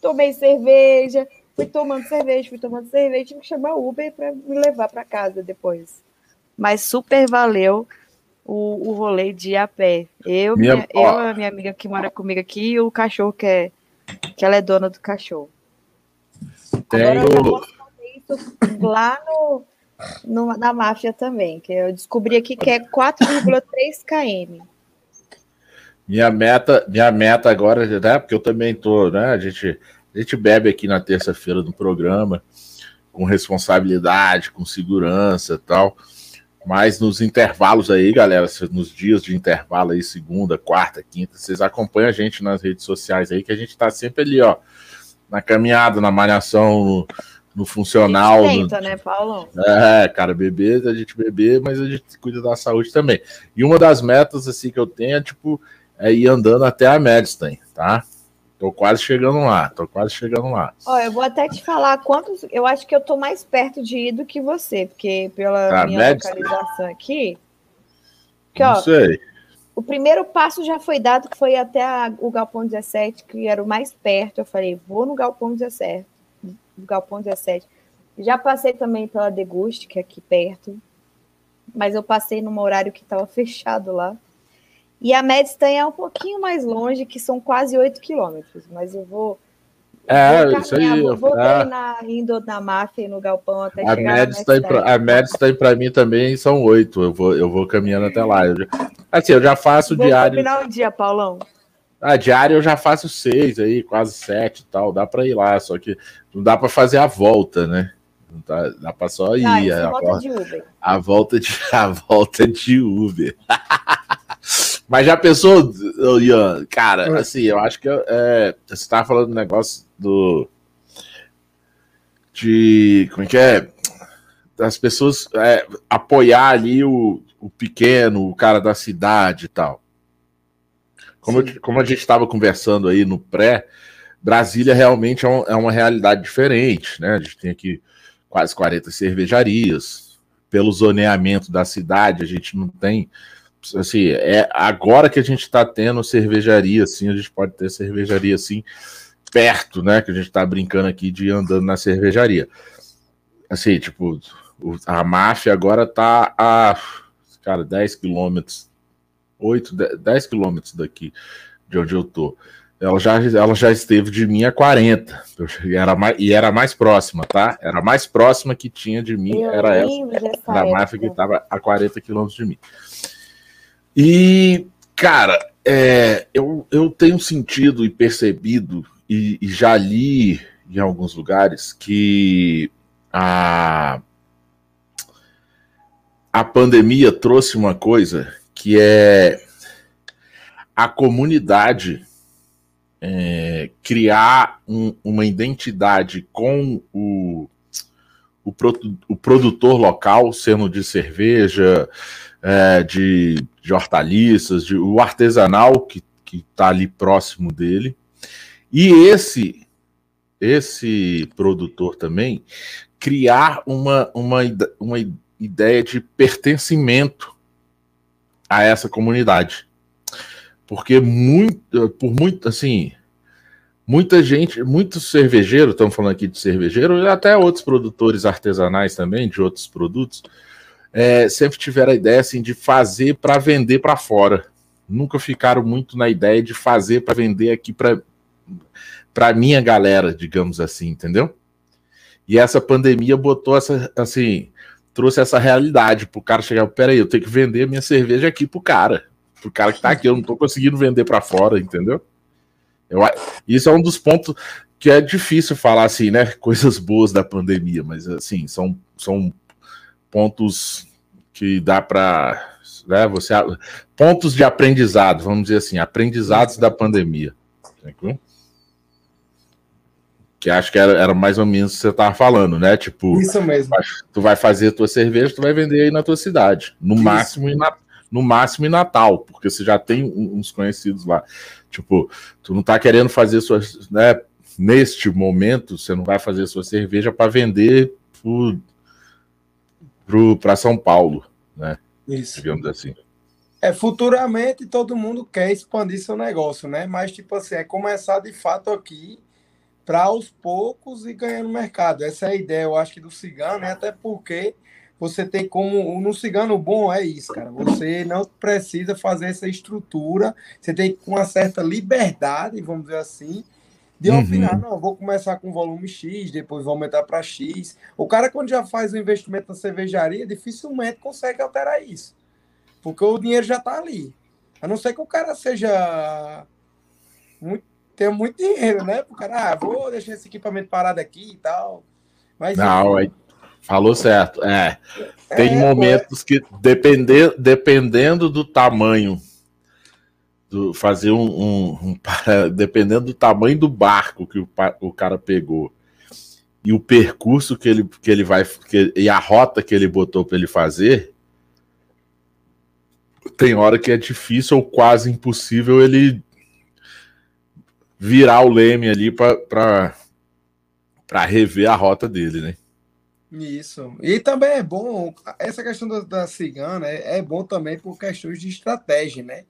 [SPEAKER 3] tomei cerveja, fui tomando cerveja, fui tomando cerveja, tive que chamar Uber para me levar para casa depois. Mas super valeu o, o rolê de ir a pé. Eu, minha, minha eu, a minha amiga que mora comigo aqui e o cachorro que é que ela é dona do cachorro.
[SPEAKER 1] Tenho... Agora eu posso
[SPEAKER 3] fazer isso lá no, no, na máfia também, que eu descobri aqui que é 4,3 km.
[SPEAKER 1] Minha meta, minha meta agora, né? Porque eu também tô, né? A gente, a gente bebe aqui na terça-feira no programa com responsabilidade, com segurança e tal. Mas nos intervalos aí, galera, nos dias de intervalo aí, segunda, quarta, quinta, vocês acompanham a gente nas redes sociais aí, que a gente tá sempre ali, ó, na caminhada, na malhação, no, no funcional. A
[SPEAKER 3] gente tenta, no... né, Paulo?
[SPEAKER 1] É, cara, beber, a gente beber, mas a gente cuida da saúde também. E uma das metas, assim, que eu tenho é, tipo, é ir andando até a Medstein, tá? Tô quase chegando lá, tô quase chegando lá.
[SPEAKER 3] Ó, eu vou até te falar quantos. Eu acho que eu tô mais perto de ir do que você, porque pela tá, minha localização aqui. Que, ó, Não sei. O primeiro passo já foi dado, que foi até a, o Galpão 17, que era o mais perto. Eu falei, vou no Galpão 17. Galpão 17. Já passei também pela Deguste, que é aqui perto. Mas eu passei num horário que estava fechado lá. E a Medstein é um pouquinho mais longe, que são quase 8 quilômetros, mas eu vou.
[SPEAKER 1] É, vou isso aí.
[SPEAKER 3] Vou é. treinar indo na máfia e no galpão até a chegar
[SPEAKER 1] Medstein pra, A Medstein para mim também são oito. Eu vou, eu vou caminhando até lá. Eu já, assim, eu já faço vou diário.
[SPEAKER 3] final um dia, Paulão.
[SPEAKER 1] Ah, diário eu já faço seis aí, quase sete e tal. Dá para ir lá, só que não dá para fazer a volta, né? Não dá, dá para só ir. Ah, a, volta de Uber. a volta de a volta de Uber. Mas já pensou, Ian? Cara, assim, eu acho que é, você estava falando do negócio do. De. Como é que é? Das pessoas é, apoiar ali o, o pequeno, o cara da cidade e tal. Como, eu, como a gente estava conversando aí no pré, Brasília realmente é, um, é uma realidade diferente, né? A gente tem aqui quase 40 cervejarias. Pelo zoneamento da cidade, a gente não tem assim, é agora que a gente está tendo cervejaria, assim, a gente pode ter cervejaria assim perto, né? Que a gente está brincando aqui de andando na cervejaria. Assim, tipo, a máfia agora tá a, cara, 10 quilômetros, 8, 10 quilômetros daqui de onde eu tô. Ela já, ela já esteve de mim a 40. Eu era mais, e era mais próxima, tá? Era mais próxima que tinha de mim, eu era essa. Da máfia que estava a 40 quilômetros de mim. E, cara, é, eu, eu tenho sentido e percebido, e, e já li em alguns lugares, que a, a pandemia trouxe uma coisa que é a comunidade é, criar um, uma identidade com o, o, o, produtor local, sendo de cerveja, é, de, de hortaliças, de, o artesanal que está ali próximo dele. E esse esse produtor também criar uma, uma, uma ideia de pertencimento a essa comunidade. Porque muito, por muito, assim, muita gente, muitos cervejeiros, estamos falando aqui de cervejeiro, e até outros produtores artesanais também, de outros produtos, é, sempre tiveram a ideia assim, de fazer para vender para fora. Nunca ficaram muito na ideia de fazer para vender aqui para para minha galera, digamos assim, entendeu? E essa pandemia botou essa, assim, trouxe essa realidade pro cara chegar, peraí, eu tenho que vender minha cerveja aqui pro cara, pro cara que tá aqui, eu não tô conseguindo vender para fora, entendeu? Eu, isso é um dos pontos que é difícil falar assim, né? Coisas boas da pandemia, mas assim, são, são pontos que dá para né, você pontos de aprendizado, vamos dizer assim, aprendizados da pandemia. Tranquilo? Que acho que era, era mais ou menos o que você estava falando, né? Tipo,
[SPEAKER 4] isso mesmo.
[SPEAKER 1] Tu vai fazer a tua cerveja, tu vai vender aí na tua cidade, no isso. máximo em no máximo em Natal, porque você já tem uns conhecidos lá. Tipo, tu não tá querendo fazer suas, né, neste momento, você não vai fazer sua cerveja para vender para São Paulo, né?
[SPEAKER 4] Isso.
[SPEAKER 1] Digamos assim.
[SPEAKER 4] É, futuramente todo mundo quer expandir seu negócio, né? Mas, tipo assim, é começar de fato aqui para aos poucos e ganhar no mercado. Essa é a ideia, eu acho que do cigano, né? Até porque você tem como. No cigano bom é isso, cara. Você não precisa fazer essa estrutura, você tem com uma certa liberdade, vamos dizer assim, de uhum. opinar, não, vou começar com volume X, depois vou aumentar para X. O cara, quando já faz o investimento na cervejaria, dificilmente consegue alterar isso. Porque o dinheiro já está ali. A não ser que o cara seja. Muito, tenha muito dinheiro, né? O cara, ah, vou deixar esse equipamento parado aqui e tal. Mas,
[SPEAKER 1] não, enfim, falou certo. É. Tem é, momentos que, depender, dependendo do tamanho do, fazer um, um, um, dependendo do tamanho do barco que o, o cara pegou e o percurso que ele, que ele vai que, e a rota que ele botou para ele fazer tem hora que é difícil ou quase impossível ele virar o leme ali para rever a rota dele, né?
[SPEAKER 4] Isso. E também é bom, essa questão da, da cigana é, é bom também por questões de estratégia, né?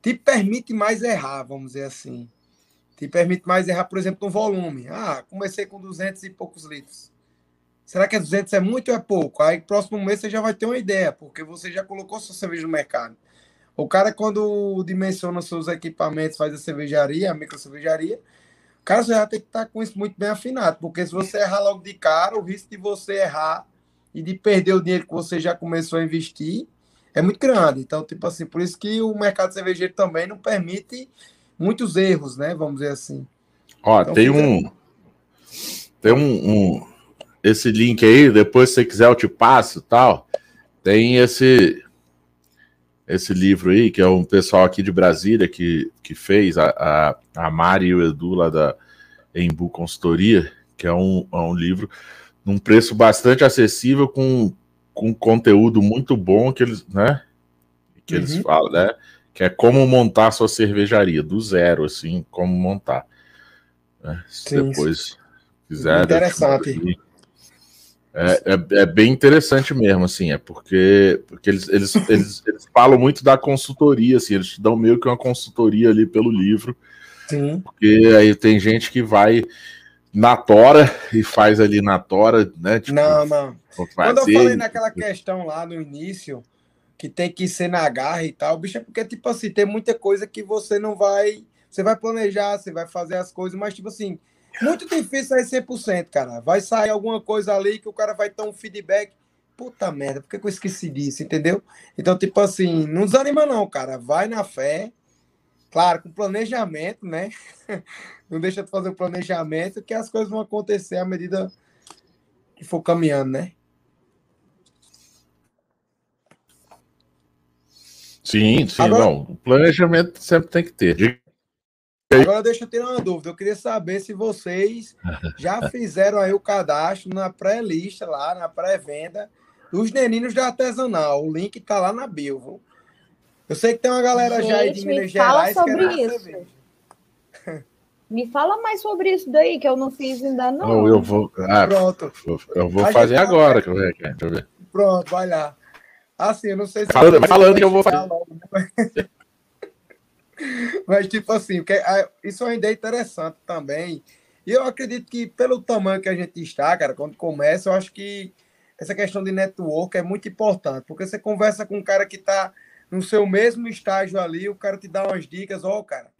[SPEAKER 4] te permite mais errar, vamos dizer assim. Te permite mais errar, por exemplo, no volume. Ah, comecei com 200 e poucos litros. Será que 200 é muito ou é pouco? Aí, próximo mês, você já vai ter uma ideia, porque você já colocou sua cerveja no mercado. O cara, quando dimensiona seus equipamentos, faz a cervejaria, a micro cervejaria, o cara já tem que estar com isso muito bem afinado, porque se você errar logo de cara, o risco de você errar e de perder o dinheiro que você já começou a investir é muito grande. Então, tipo assim, por isso que o mercado cervejeiro também não permite muitos erros, né? Vamos dizer assim.
[SPEAKER 1] Ó, então, tem um. Tem um, um, Esse link aí, depois se você quiser eu te passo tal. Tem esse. Esse livro aí, que é um pessoal aqui de Brasília que, que fez, a, a, a Mari e o Edu lá da Embu Consultoria, que é um, é um livro num preço bastante acessível, com com conteúdo muito bom que eles, né? Que uhum. eles falam, né? Que é como montar sua cervejaria, do zero, assim, como montar. Né? Se Sim, depois quiser.
[SPEAKER 4] Interessante.
[SPEAKER 1] É, é, é, bem interessante mesmo, assim, é porque, porque eles, eles, eles, eles falam muito da consultoria, assim, eles te dão meio que uma consultoria ali pelo livro.
[SPEAKER 4] Sim.
[SPEAKER 1] Porque aí tem gente que vai na tora e faz ali na tora, né?
[SPEAKER 4] Tipo, não, não. Quando eu falei naquela questão lá no início, que tem que ser na garra e tal, bicho, é porque, tipo assim, tem muita coisa que você não vai. Você vai planejar, você vai fazer as coisas, mas, tipo assim, muito difícil sair 100%, cara. Vai sair alguma coisa ali que o cara vai ter um feedback. Puta merda, por que eu esqueci disso, entendeu? Então, tipo assim, não desanima não, cara. Vai na fé. Claro, com planejamento, né? não deixa de fazer o planejamento, que as coisas vão acontecer à medida que for caminhando, né?
[SPEAKER 1] Sim, sim, Agora, não. O planejamento sempre tem que ter.
[SPEAKER 4] Agora deixa eu ter uma dúvida. Eu queria saber se vocês já fizeram aí o cadastro na pré-lista lá, na pré-venda dos Neninos da Artesanal. O link tá lá na bio. Viu? Eu sei que tem uma galera Gente, já aí de Minas Gerais
[SPEAKER 3] sobre isso. Me fala mais sobre isso daí, que eu não fiz ainda não.
[SPEAKER 1] eu vou. Ah, Pronto. Eu vou fazer agora. Deixa eu ver.
[SPEAKER 4] Pronto, vai lá. Assim, eu não sei se.
[SPEAKER 1] Falando, falando que eu vou fazer.
[SPEAKER 4] Mas, tipo assim, ah, isso é uma ideia interessante também. E eu acredito que, pelo tamanho que a gente está, cara, quando começa, eu acho que essa questão de network é muito importante, porque você conversa com um cara que está no seu mesmo estágio ali, o cara te dá umas dicas, ó, oh, cara,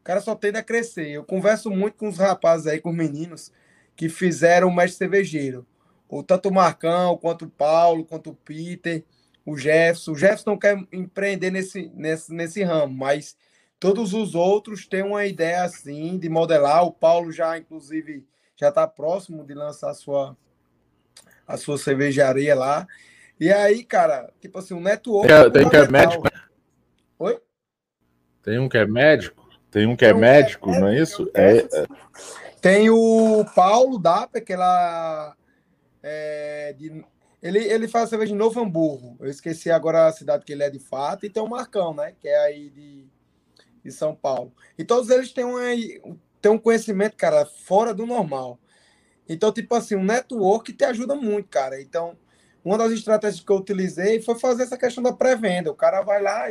[SPEAKER 4] o cara só tende a crescer. Eu converso muito com os rapazes aí, com os meninos, que fizeram o mestre cervejeiro. O, tanto o Marcão, quanto o Paulo, quanto o Peter, o Jefferson. O Jefferson não quer empreender nesse, nesse, nesse ramo, mas todos os outros têm uma ideia assim de modelar. O Paulo já, inclusive, já está próximo de lançar a sua, a sua cervejaria lá. E aí, cara, tipo assim, o network.
[SPEAKER 1] Tem, tem que é médico. Né? Oi? Tem um que é médico? Tem um que é um médico, é não é isso? É, é,
[SPEAKER 4] Tem o Paulo Dapper, que ela. É, de, ele, ele faz cerveja de Novo Hamburgo. Eu esqueci agora a cidade que ele é de fato. E tem o Marcão, né? Que é aí de, de São Paulo. E todos eles têm, uma, têm um conhecimento, cara, fora do normal. Então, tipo assim, um network te ajuda muito, cara. Então, uma das estratégias que eu utilizei foi fazer essa questão da pré-venda. O cara vai lá,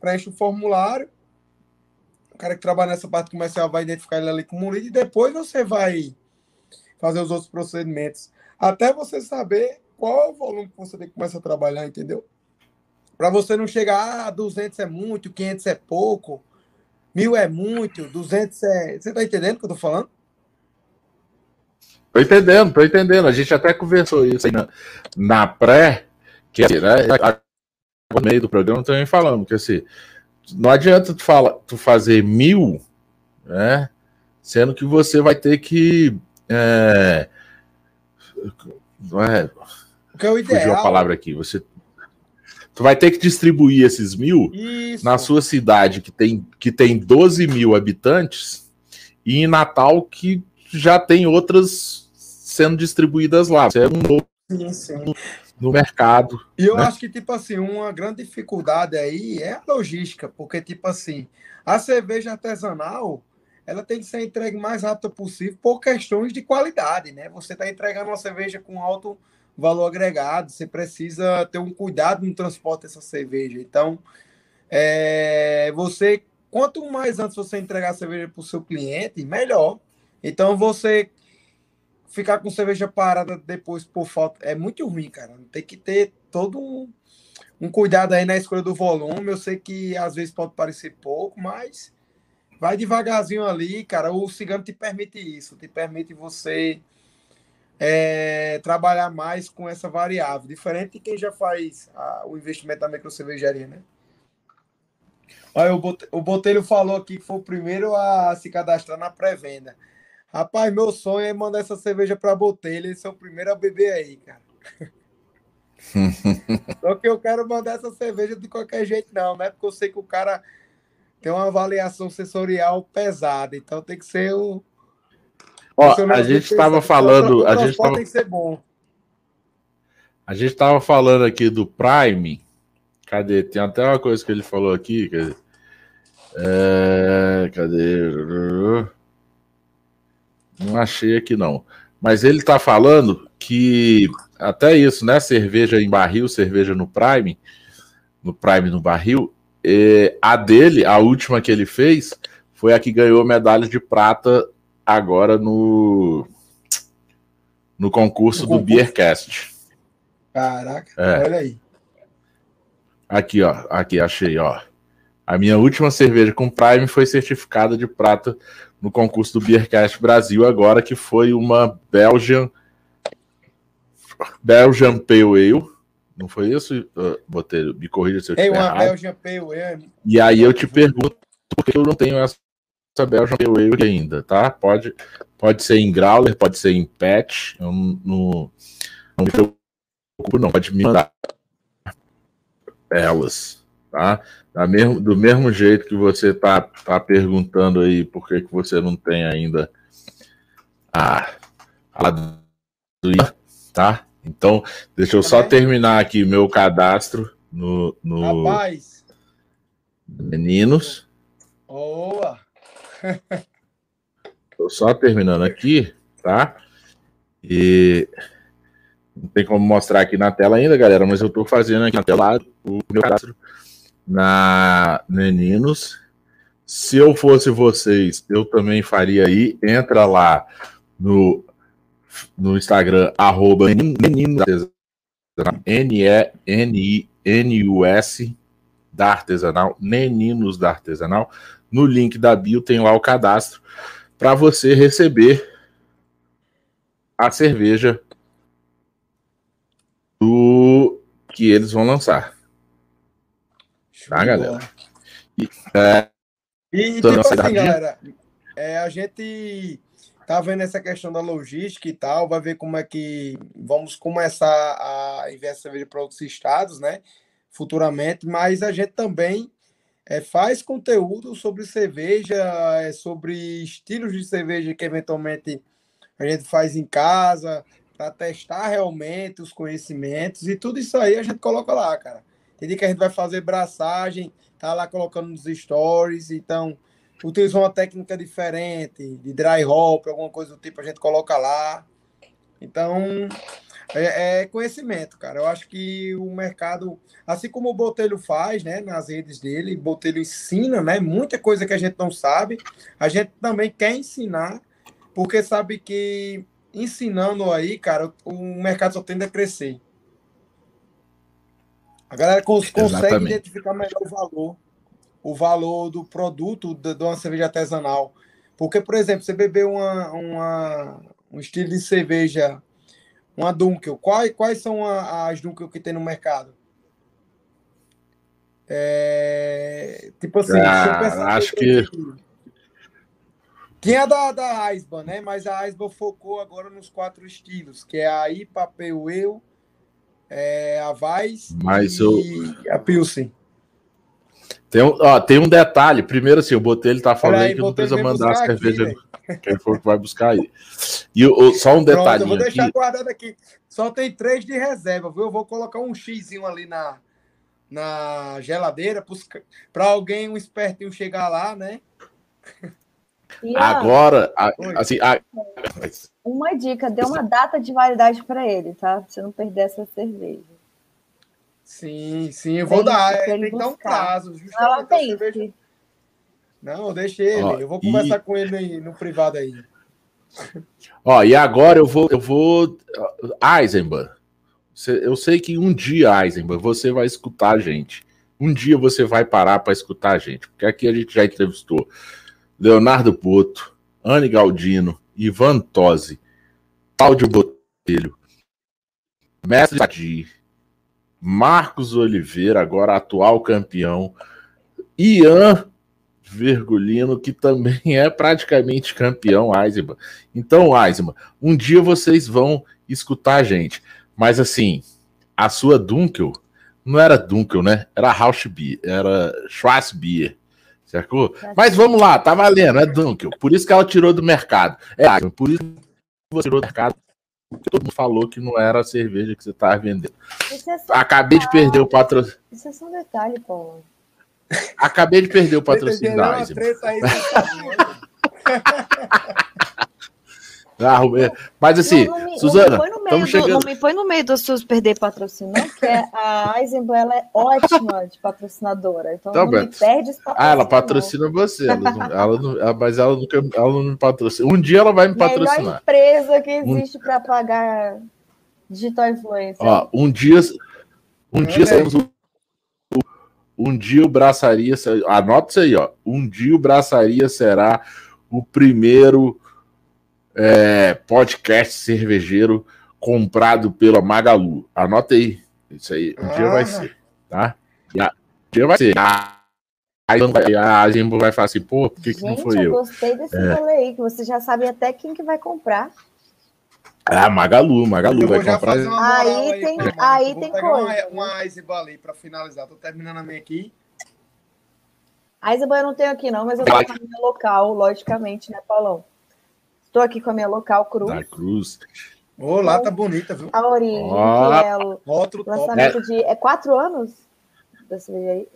[SPEAKER 4] preenche o formulário, o cara que trabalha nessa parte comercial vai identificar ele ali como lead e depois você vai fazer os outros procedimentos. Até você saber qual é o volume que você tem que começar a trabalhar, entendeu? Para você não chegar, ah, 200 é muito, 500 é pouco, mil é muito, 200 é. Você tá entendendo o que eu tô falando?
[SPEAKER 1] Tô entendendo, tô entendendo. A gente até conversou isso aí na, na pré, que assim, né? No meio do programa também falando que assim, não adianta tu, fala, tu fazer mil, né? Sendo que você vai ter que. É, não é,
[SPEAKER 4] que é o ideal.
[SPEAKER 1] Fugiu a palavra aqui. Você Tu vai ter que distribuir esses mil Isso. na sua cidade, que tem, que tem 12 mil habitantes, e em Natal, que já tem outras sendo distribuídas lá. Você é um novo sim, sim. no mercado.
[SPEAKER 4] E eu né? acho que, tipo assim, uma grande dificuldade aí é a logística, porque, tipo assim, a cerveja artesanal ela tem que ser entregue o mais rápido possível por questões de qualidade, né? Você está entregando uma cerveja com alto valor agregado, você precisa ter um cuidado no transporte dessa cerveja. Então, é, você, quanto mais antes você entregar a cerveja para o seu cliente, melhor. Então, você ficar com cerveja parada depois por falta é muito ruim, cara. Tem que ter todo um, um cuidado aí na escolha do volume. Eu sei que às vezes pode parecer pouco, mas vai devagarzinho ali, cara. O cigano te permite isso, te permite você é, trabalhar mais com essa variável, diferente de quem já faz a, o investimento da microcervejaria, né? Olha, o Botelho falou aqui que foi o primeiro a se cadastrar na pré-venda. Rapaz, meu sonho é mandar essa cerveja para Botelho, esse é o primeiro a beber aí, cara. Só que eu quero mandar essa cerveja de qualquer jeito, não, né? Porque eu sei que o cara tem uma avaliação sensorial pesada, então tem que ser o,
[SPEAKER 1] Ó, a gente estava falando. A gente tava,
[SPEAKER 4] tem que ser bom.
[SPEAKER 1] A gente estava falando aqui do Prime. Cadê? Tem até uma coisa que ele falou aqui. Cadê? É, cadê? Não achei aqui não. Mas ele está falando que até isso, né? Cerveja em barril, cerveja no Prime, no Prime no barril. a dele, a última que ele fez, foi a que ganhou medalha de prata agora no no concurso, no concurso? do Beercast.
[SPEAKER 4] Caraca, é. olha aí.
[SPEAKER 1] Aqui, ó, aqui achei, ó. A minha última cerveja com Prime foi certificada de prata no concurso do Beercast Brasil agora, que foi uma Belgian Belgian Pale Ale. Não foi isso, uh, Botelho? Me corrija se eu
[SPEAKER 4] estiver uma errado. Belgian Pale Ale.
[SPEAKER 1] E aí eu te pergunto por que eu não tenho essa Belgian Pale Ale ainda, tá? Pode, pode ser em growler, pode ser em patch, eu não, não, não me preocupo não, pode me mandar elas, tá? Da mesmo, do mesmo jeito que você tá, tá perguntando aí por que, que você não tem ainda a, a tá? Então, deixa eu só terminar aqui meu cadastro no, no
[SPEAKER 4] Rapaz.
[SPEAKER 1] Meninos.
[SPEAKER 4] Boa!
[SPEAKER 1] Tô só terminando aqui, tá? E não tem como mostrar aqui na tela ainda, galera, mas eu tô fazendo aqui na tela o meu cadastro na Meninos. Se eu fosse vocês, eu também faria aí. Entra lá no, no Instagram, arroba N-E-N-I-N-U-S da Artesanal, Neninos da Artesanal. No link da bio tem lá o cadastro para você receber a cerveja do que eles vão lançar. Tá, galera?
[SPEAKER 4] E, é, e tipo assim, galera, é, a gente tá vendo essa questão da logística e tal, vai ver como é que vamos começar a enviar cerveja para outros estados, né? Futuramente, mas a gente também é, faz conteúdo sobre cerveja, é, sobre estilos de cerveja que eventualmente a gente faz em casa, para testar realmente os conhecimentos e tudo isso aí a gente coloca lá, cara. Tem dia que a gente vai fazer braçagem, tá lá colocando nos stories, então utilizou uma técnica diferente, de dry hop, alguma coisa do tipo, a gente coloca lá. Então, é, é, conhecimento, cara. Eu acho que o mercado, assim como o Botelho faz, né, nas redes dele, Botelho ensina, né, muita coisa que a gente não sabe, a gente também quer ensinar, porque sabe que ensinando aí, cara, o mercado só tende a crescer. A galera cons Exatamente. consegue identificar melhor o valor o valor do produto de, de uma cerveja artesanal. Porque, por exemplo, você beber uma, uma, um estilo de cerveja, uma Dunkel, quais, quais são a, as Dunkel que tem no mercado? É, tipo assim,
[SPEAKER 1] ah, acho que.
[SPEAKER 4] Tinha da, da Aisba, né? Mas a Aisba focou agora nos quatro estilos, que é a IPA, a PUEU, é, a
[SPEAKER 1] Mas
[SPEAKER 4] e
[SPEAKER 1] eu...
[SPEAKER 4] a Pilsen.
[SPEAKER 1] Tem um, ó, tem um detalhe. Primeiro, assim, o Botelho tá falando aí, que não precisa mandar a cerveja. Aqui, quem for que vai buscar aí. E o, só um detalhe.
[SPEAKER 4] Eu vou deixar aqui. guardado aqui. Só tem três de reserva, viu? Eu vou colocar um xizinho ali na, na geladeira para alguém, um espertinho, chegar lá, né?
[SPEAKER 1] Agora, assim. A...
[SPEAKER 3] Uma dica: dê uma data de validade para ele, tá? Pra você não perder essa cerveja.
[SPEAKER 4] Sim, sim, eu vou tem, dar. É, tem que dar um prazo.
[SPEAKER 3] Ela tem. Cerveja...
[SPEAKER 4] Não, deixa ele. Ó, eu vou conversar e... com ele no privado aí.
[SPEAKER 1] Ó, e agora eu vou. Eu vou. Eisenbahn. Eu sei que um dia, Eisenbahn, você vai escutar a gente. Um dia você vai parar para escutar a gente. Porque aqui a gente já entrevistou Leonardo Boto, Anne Galdino, Ivan Tosi, Cláudio Botelho, Mestre Sadi, Marcos Oliveira, agora atual campeão, Ian Vergulino, que também é praticamente campeão, Eisenman. Então, Eisenman, um dia vocês vão escutar a gente. Mas assim, a sua Dunkel não era Dunkel, né? Era Rauschbier, era Schwarzbier. Certo? Mas vamos lá, tá valendo, é Dunkel. Por isso que ela tirou do mercado. É, por isso que você tirou do mercado todo mundo falou que não era a cerveja que você estava vendendo. É Acabei de perder o patrocínio.
[SPEAKER 3] Isso é só um detalhe, Paulo.
[SPEAKER 1] Acabei de perder o patrocínio da Eisenbahn. Ah, mas assim, não, não me, Suzana,
[SPEAKER 3] não me, chegando... não me põe no meio dos seus perder patrocínio, não, porque a Eisenbahn ela é ótima de patrocinadora. Então,
[SPEAKER 1] então não me perde esse Ah, ela patrocina você, ela ela ela, mas ela nunca ela não me patrocina. Um dia ela vai me patrocinar. Melhor
[SPEAKER 3] empresa que existe um... para pagar digital influencer.
[SPEAKER 1] Ó, um dia, um dia saímos um, um dia o braçaria, anota isso aí, ó. Um dia o braçaria será o primeiro é, podcast cervejeiro comprado pela Magalu. Anota aí. Isso aí. Um ah. dia vai ser. Tá? E a, um dia vai ser. Aí a gente vai falar assim, pô, por que, gente, que não foi eu?
[SPEAKER 3] Eu gostei desse é. rolê aí, que você já sabe até quem que vai comprar.
[SPEAKER 1] Ah, Magalu, Magalu vai comprar.
[SPEAKER 3] Aí, aí tem, aí, aí tem coisa.
[SPEAKER 4] Uma, uma Eisenbahn ali para finalizar. Tô terminando a minha aqui.
[SPEAKER 3] Eisenbahn eu não tenho aqui não, mas eu tenho a minha local, logicamente, né, Paulão? Estou aqui com a minha local cruz.
[SPEAKER 1] Da cruz.
[SPEAKER 4] Ô, lá tá bonita, viu?
[SPEAKER 3] A origem, oh, que é o outro lançamento top. de. É quatro anos da cervejaria?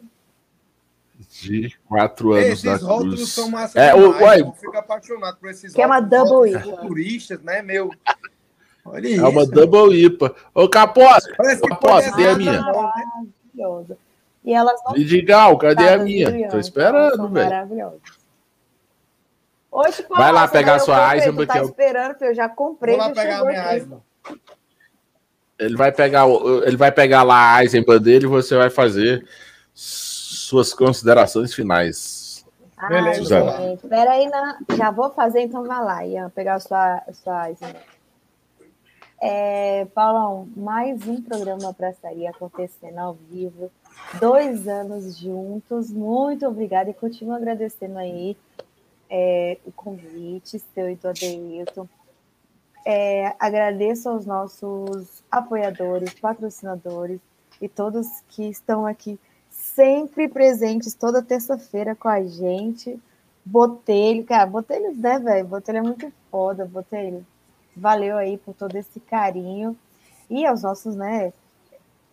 [SPEAKER 1] De quatro anos esses da cruz. rótulos
[SPEAKER 4] são massa é, demais, o, uai, fico apaixonado por esses
[SPEAKER 3] que é uma double IPA.
[SPEAKER 4] turistas, né, meu?
[SPEAKER 1] Olha é isso. uma double IPA. Ô, Capós, Capós, cadê a minha?
[SPEAKER 3] Maravilhosa. E elas
[SPEAKER 1] não... Vidigal, cadê a minha? Tô esperando, velho. Maravilhosas.
[SPEAKER 3] Hoje,
[SPEAKER 1] Vai lá pegar a sua Eisenbahn.
[SPEAKER 3] Tá eu... esperando, que eu já comprei. Vou lá pegar a minha Eisenbahn.
[SPEAKER 1] Ele vai pegar, ele vai pegar lá a Eisenbahn dele e você vai fazer suas considerações finais.
[SPEAKER 3] Ah, Beleza. Gente, peraí, não. já vou fazer, então vai lá, Ian, pegar a sua, a sua é, Paulão, mais um programa Praçaria acontecendo ao vivo. Dois anos juntos. Muito obrigada e continuo agradecendo aí é, o convite, seu e do Adeilton. É, agradeço aos nossos apoiadores, patrocinadores e todos que estão aqui sempre presentes toda terça-feira com a gente. Botelho, cara, Botelho, né, velho? Botelho é muito foda, Botelho. Valeu aí por todo esse carinho. E aos nossos, né,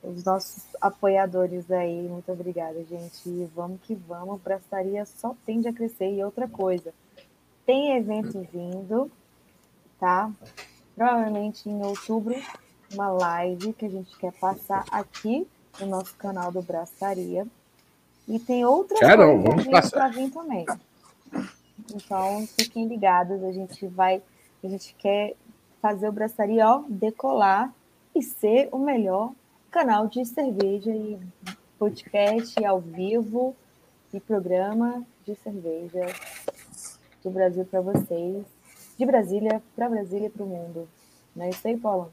[SPEAKER 3] os nossos apoiadores aí, muito obrigada, gente. E vamos que vamos, Braçaria só tende a crescer. E outra coisa, tem evento vindo, tá? Provavelmente em outubro, uma live que a gente quer passar aqui no nosso canal do Braçaria. E tem outras
[SPEAKER 1] coisas
[SPEAKER 3] para vir também. Então, fiquem ligados, a gente vai, a gente quer fazer o Braçaria ó, decolar e ser o melhor canal de cerveja e podcast ao vivo e programa de cerveja do Brasil para vocês, de Brasília para Brasília e para o mundo. Não é isso aí, Paulo?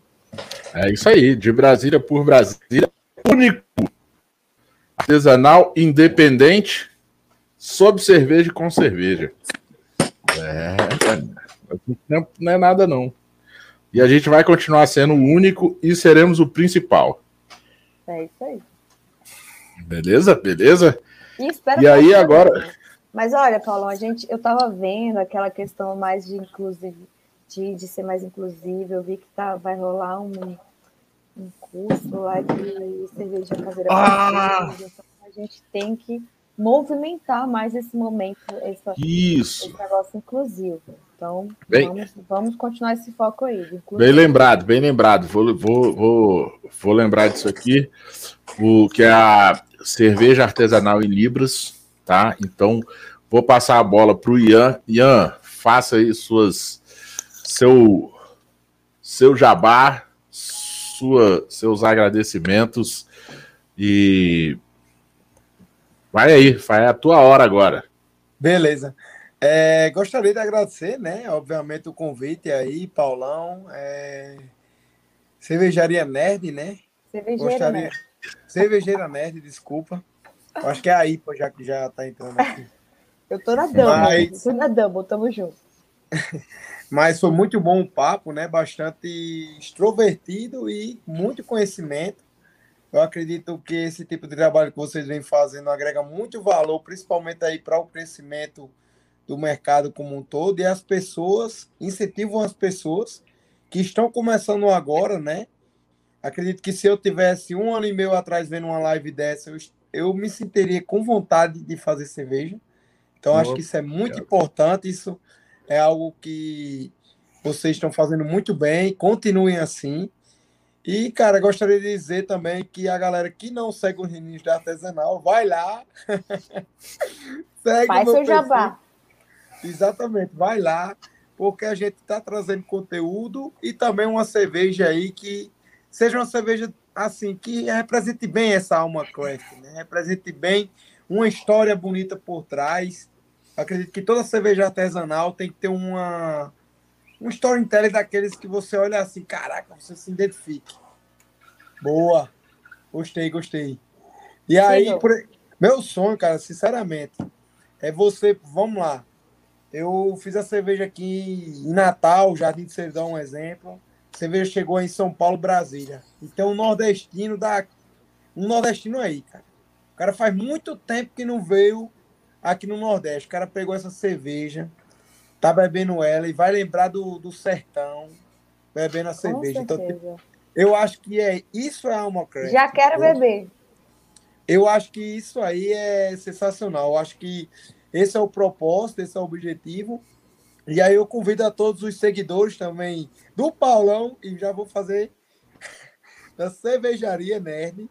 [SPEAKER 1] É isso aí, de Brasília por Brasília, único, artesanal, independente, sob cerveja e com cerveja. É, não é nada não. E a gente vai continuar sendo o único e seremos o principal.
[SPEAKER 3] É isso aí.
[SPEAKER 1] Beleza? Beleza?
[SPEAKER 3] E,
[SPEAKER 1] e aí agora.
[SPEAKER 3] Mas olha, Paulo, a gente, eu estava vendo aquela questão mais de inclusive, de, de ser mais inclusivo. Eu vi que tá, vai rolar um, um curso lá de cerveja caseira. Ah! Então a gente tem que movimentar mais esse momento, essa,
[SPEAKER 1] Isso.
[SPEAKER 3] esse negócio inclusivo. Então, bem, vamos, vamos continuar esse foco aí.
[SPEAKER 1] Bem lembrado, bem lembrado. Vou, vou, vou, vou lembrar disso aqui, o que é a cerveja artesanal em Libras, tá? Então, vou passar a bola para o Ian. Ian, faça aí suas, seu, seu jabá, sua, seus agradecimentos e vai aí, vai a tua hora agora.
[SPEAKER 4] Beleza. É, gostaria de agradecer, né? Obviamente, o convite aí, Paulão. É... Cervejaria Nerd, né?
[SPEAKER 3] Cervejeira gostaria... Nerd.
[SPEAKER 4] Cervejeira Nerd, desculpa. Acho que é a IPA já que já tá entrando aqui.
[SPEAKER 3] Eu tô na Double, Mas... tô na Double, tamo junto.
[SPEAKER 4] Mas foi muito bom o papo, né? Bastante extrovertido e muito conhecimento. Eu acredito que esse tipo de trabalho que vocês vêm fazendo agrega muito valor, principalmente aí para o crescimento do mercado como um todo, e as pessoas incentivam as pessoas que estão começando agora, né? Acredito que se eu tivesse um ano e meio atrás vendo uma live dessa, eu, eu me sentiria com vontade de fazer cerveja. Então, Nossa, acho que isso é muito importante. Isso é algo que vocês estão fazendo muito bem. Continuem assim. E, cara, gostaria de dizer também que a galera que não segue os meninos da Artesanal, vai lá.
[SPEAKER 3] segue Faz seu jabá.
[SPEAKER 4] Exatamente, vai lá, porque a gente está trazendo conteúdo e também uma cerveja aí que seja uma cerveja assim, que represente bem essa alma craft, né? represente bem uma história bonita por trás. Acredito que toda cerveja artesanal tem que ter uma um storytelling daqueles que você olha assim, caraca, você se identifique. Boa. Gostei, gostei. E aí, por... meu sonho, cara, sinceramente, é você, vamos lá, eu fiz a cerveja aqui em Natal, Jardim de Sertão, um exemplo. A cerveja chegou em São Paulo, Brasília. Então, um nordestino da. Um nordestino aí, cara. O cara faz muito tempo que não veio aqui no Nordeste. O cara pegou essa cerveja, tá bebendo ela e vai lembrar do, do sertão, bebendo a cerveja. Então, eu acho que é isso é alma craft.
[SPEAKER 3] Já quero beber.
[SPEAKER 4] Eu acho que isso aí é sensacional. Eu acho que esse é o propósito, esse é o objetivo. E aí eu convido a todos os seguidores também do Paulão, e já vou fazer da Cervejaria Nerd.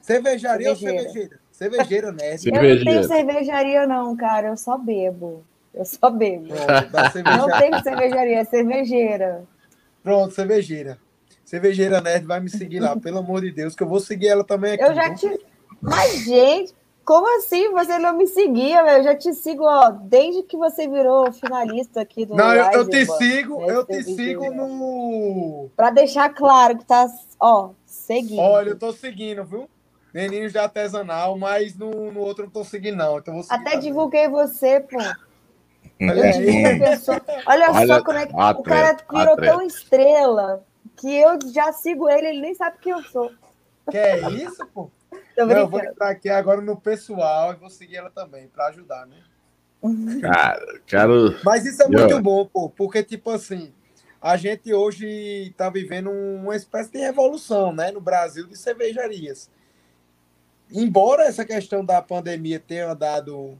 [SPEAKER 4] Cervejaria cervejeira. ou cervejeira? Cervejeira Nerd.
[SPEAKER 3] Eu não tenho cervejaria não, cara, eu só bebo. Eu só bebo. Pronto, não tem cervejaria, é cervejeira.
[SPEAKER 4] Pronto, cervejeira. Cervejeira Nerd vai me seguir lá, pelo amor de Deus, que eu vou seguir ela também aqui.
[SPEAKER 3] Eu já te... Mas, gente, Como assim? Você não me seguia, Eu já te sigo, ó, desde que você virou finalista aqui do.
[SPEAKER 4] Não, eu, eu te sigo, eu te sigo no.
[SPEAKER 3] Para deixar claro que tá, ó, seguindo.
[SPEAKER 4] Olha, eu tô seguindo, viu? Meninos de artesanal, mas no, no outro eu não tô seguindo, não. Então
[SPEAKER 3] Até também. divulguei você, pô. Olha, Olha, Olha só como é que o cara virou tão estrela que eu já sigo ele, ele nem sabe quem eu sou.
[SPEAKER 4] Que é isso, pô? Não, eu vou entrar aqui agora no pessoal e vou seguir ela também, para ajudar, né?
[SPEAKER 1] Cara, quero.
[SPEAKER 4] Mas isso é muito eu... bom, pô, porque, tipo assim, a gente hoje está vivendo uma espécie de revolução, né, no Brasil de cervejarias. Embora essa questão da pandemia tenha dado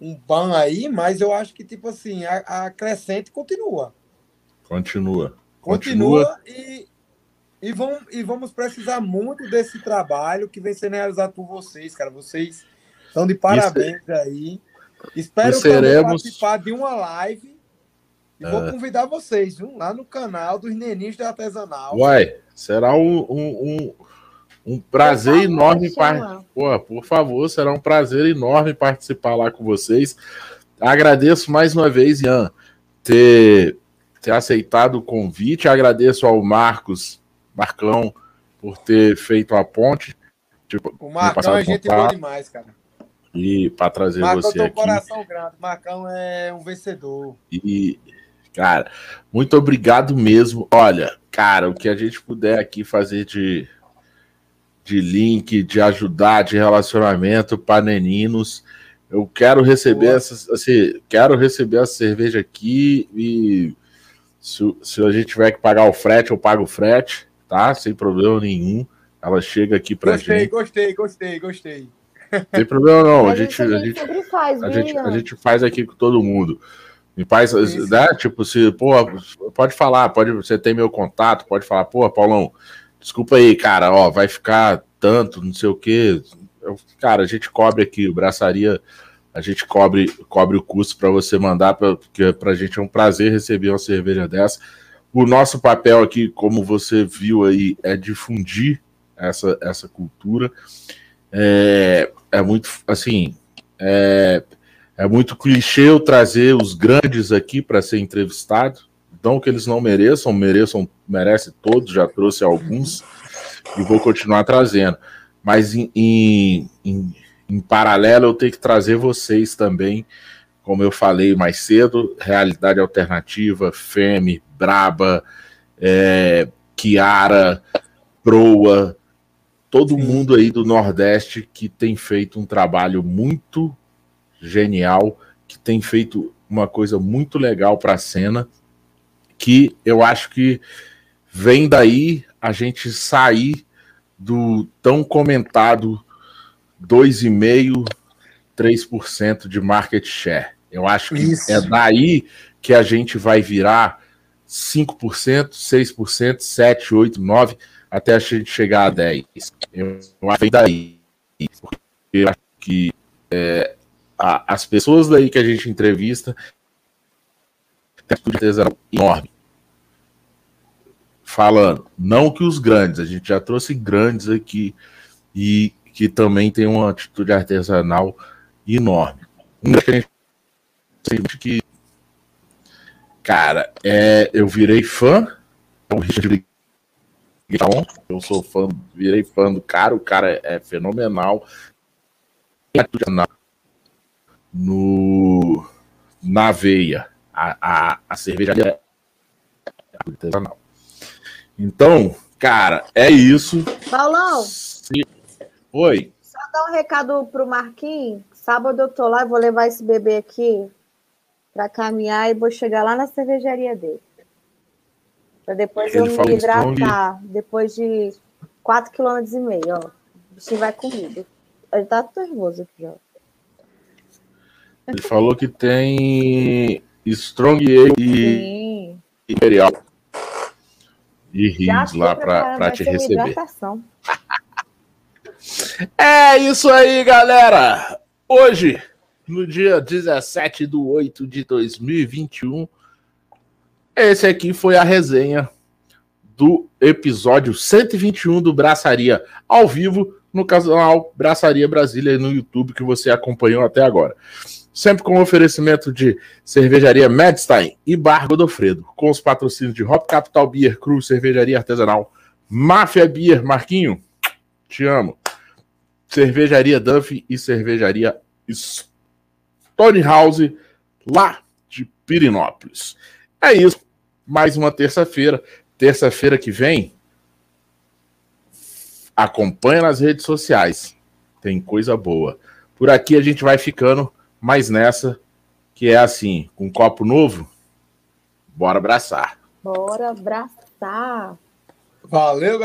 [SPEAKER 4] um ban aí, mas eu acho que, tipo assim, a, a crescente continua.
[SPEAKER 1] Continua.
[SPEAKER 4] Continua, continua e e, vão, e vamos precisar muito desse trabalho que vem sendo realizado por vocês, cara. Vocês estão de parabéns Isso. aí. Espero seremos... participar de uma live. E é. vou convidar vocês, viu? Lá no canal dos Neninhos da Artesanal.
[SPEAKER 1] Uai, será um, um, um, um prazer enorme. Par... Por favor, será um prazer enorme participar lá com vocês. Agradeço mais uma vez, Ian, ter, ter aceitado o convite. Agradeço ao Marcos Marcão por ter feito a ponte.
[SPEAKER 4] Tipo, o Marcão é gente boa demais, cara.
[SPEAKER 1] E para trazer Marcão você aqui.
[SPEAKER 4] coração grande. Marcão é um vencedor.
[SPEAKER 1] E, cara, muito obrigado mesmo. Olha, cara, o que a gente puder aqui fazer de, de link, de ajudar, de relacionamento para neninos. Eu quero receber essa, assim, quero receber essa cerveja aqui e se, se a gente tiver que pagar o frete, eu pago o frete tá? Sem problema nenhum. Ela chega aqui pra
[SPEAKER 4] gostei,
[SPEAKER 1] gente.
[SPEAKER 4] Gostei, gostei, gostei,
[SPEAKER 1] gostei. Tem problema não. A, a gente, a gente, a gente, faz, a gente, a gente faz aqui com todo mundo. Me faz, né? Tipo, se, pô, pode falar, pode, você tem meu contato, pode falar, pô, Paulão, desculpa aí, cara, ó, vai ficar tanto, não sei o quê. Eu, cara, a gente cobre aqui, o braçaria, a gente cobre, cobre o custo para você mandar, porque pra gente é um prazer receber uma cerveja dessa. O nosso papel aqui, como você viu aí, é difundir essa, essa cultura. É, é muito assim, é, é muito clichê eu trazer os grandes aqui para ser entrevistado. Então, que eles não mereçam, mereçam, merece todos, já trouxe alguns e vou continuar trazendo. Mas em, em, em, em paralelo, eu tenho que trazer vocês também como eu falei mais cedo, realidade alternativa, Feme, Braba, é, Kiara, Proa, todo Sim. mundo aí do Nordeste que tem feito um trabalho muito genial, que tem feito uma coisa muito legal para a cena, que eu acho que vem daí a gente sair do tão comentado 2,5%, 3% de market share. Eu acho que Isso. é daí que a gente vai virar 5%, 6%, 7%, 8%, 9%, até a gente chegar a 10%. Eu acho que é daí. Porque eu acho que é, a, as pessoas daí que a gente entrevista têm uma atitude enorme. Falando, não que os grandes, a gente já trouxe grandes aqui e que também tem uma atitude artesanal enorme. Um que a gente que. Cara, é, eu virei fã. O Richard eu sou fã, virei fã do cara, o cara é fenomenal. No, na veia, a, a, a cervejaria é artesanal. Então, cara, é isso.
[SPEAKER 3] Paulão!
[SPEAKER 1] Oi.
[SPEAKER 3] Só dar um recado pro Marquinhos. Sábado eu tô lá e vou levar esse bebê aqui para caminhar e vou chegar lá na cervejaria dele. Para depois Ele eu me hidratar, depois de 4,5 km, ó. O bichinho vai comigo. Ele tá nervoso aqui, ó.
[SPEAKER 1] Ele falou que tem Strong e Imperial. E rins lá para te receber. é isso aí, galera. Hoje no dia 17 de 8 de 2021. Esse aqui foi a resenha do episódio 121 do Braçaria ao vivo no canal Braçaria Brasília no YouTube que você acompanhou até agora. Sempre com oferecimento de cervejaria Medstein e Bar Godofredo, com os patrocínios de Hop Capital Beer, Cruz, Cervejaria Artesanal, Máfia Beer, Marquinho, te amo. Cervejaria Duff e Cervejaria Stone House, lá de Pirinópolis. É isso. Mais uma terça-feira. Terça-feira que vem, acompanha nas redes sociais. Tem coisa boa. Por aqui a gente vai ficando mais nessa, que é assim, com um copo novo. Bora abraçar.
[SPEAKER 3] Bora abraçar.
[SPEAKER 4] Valeu, galera.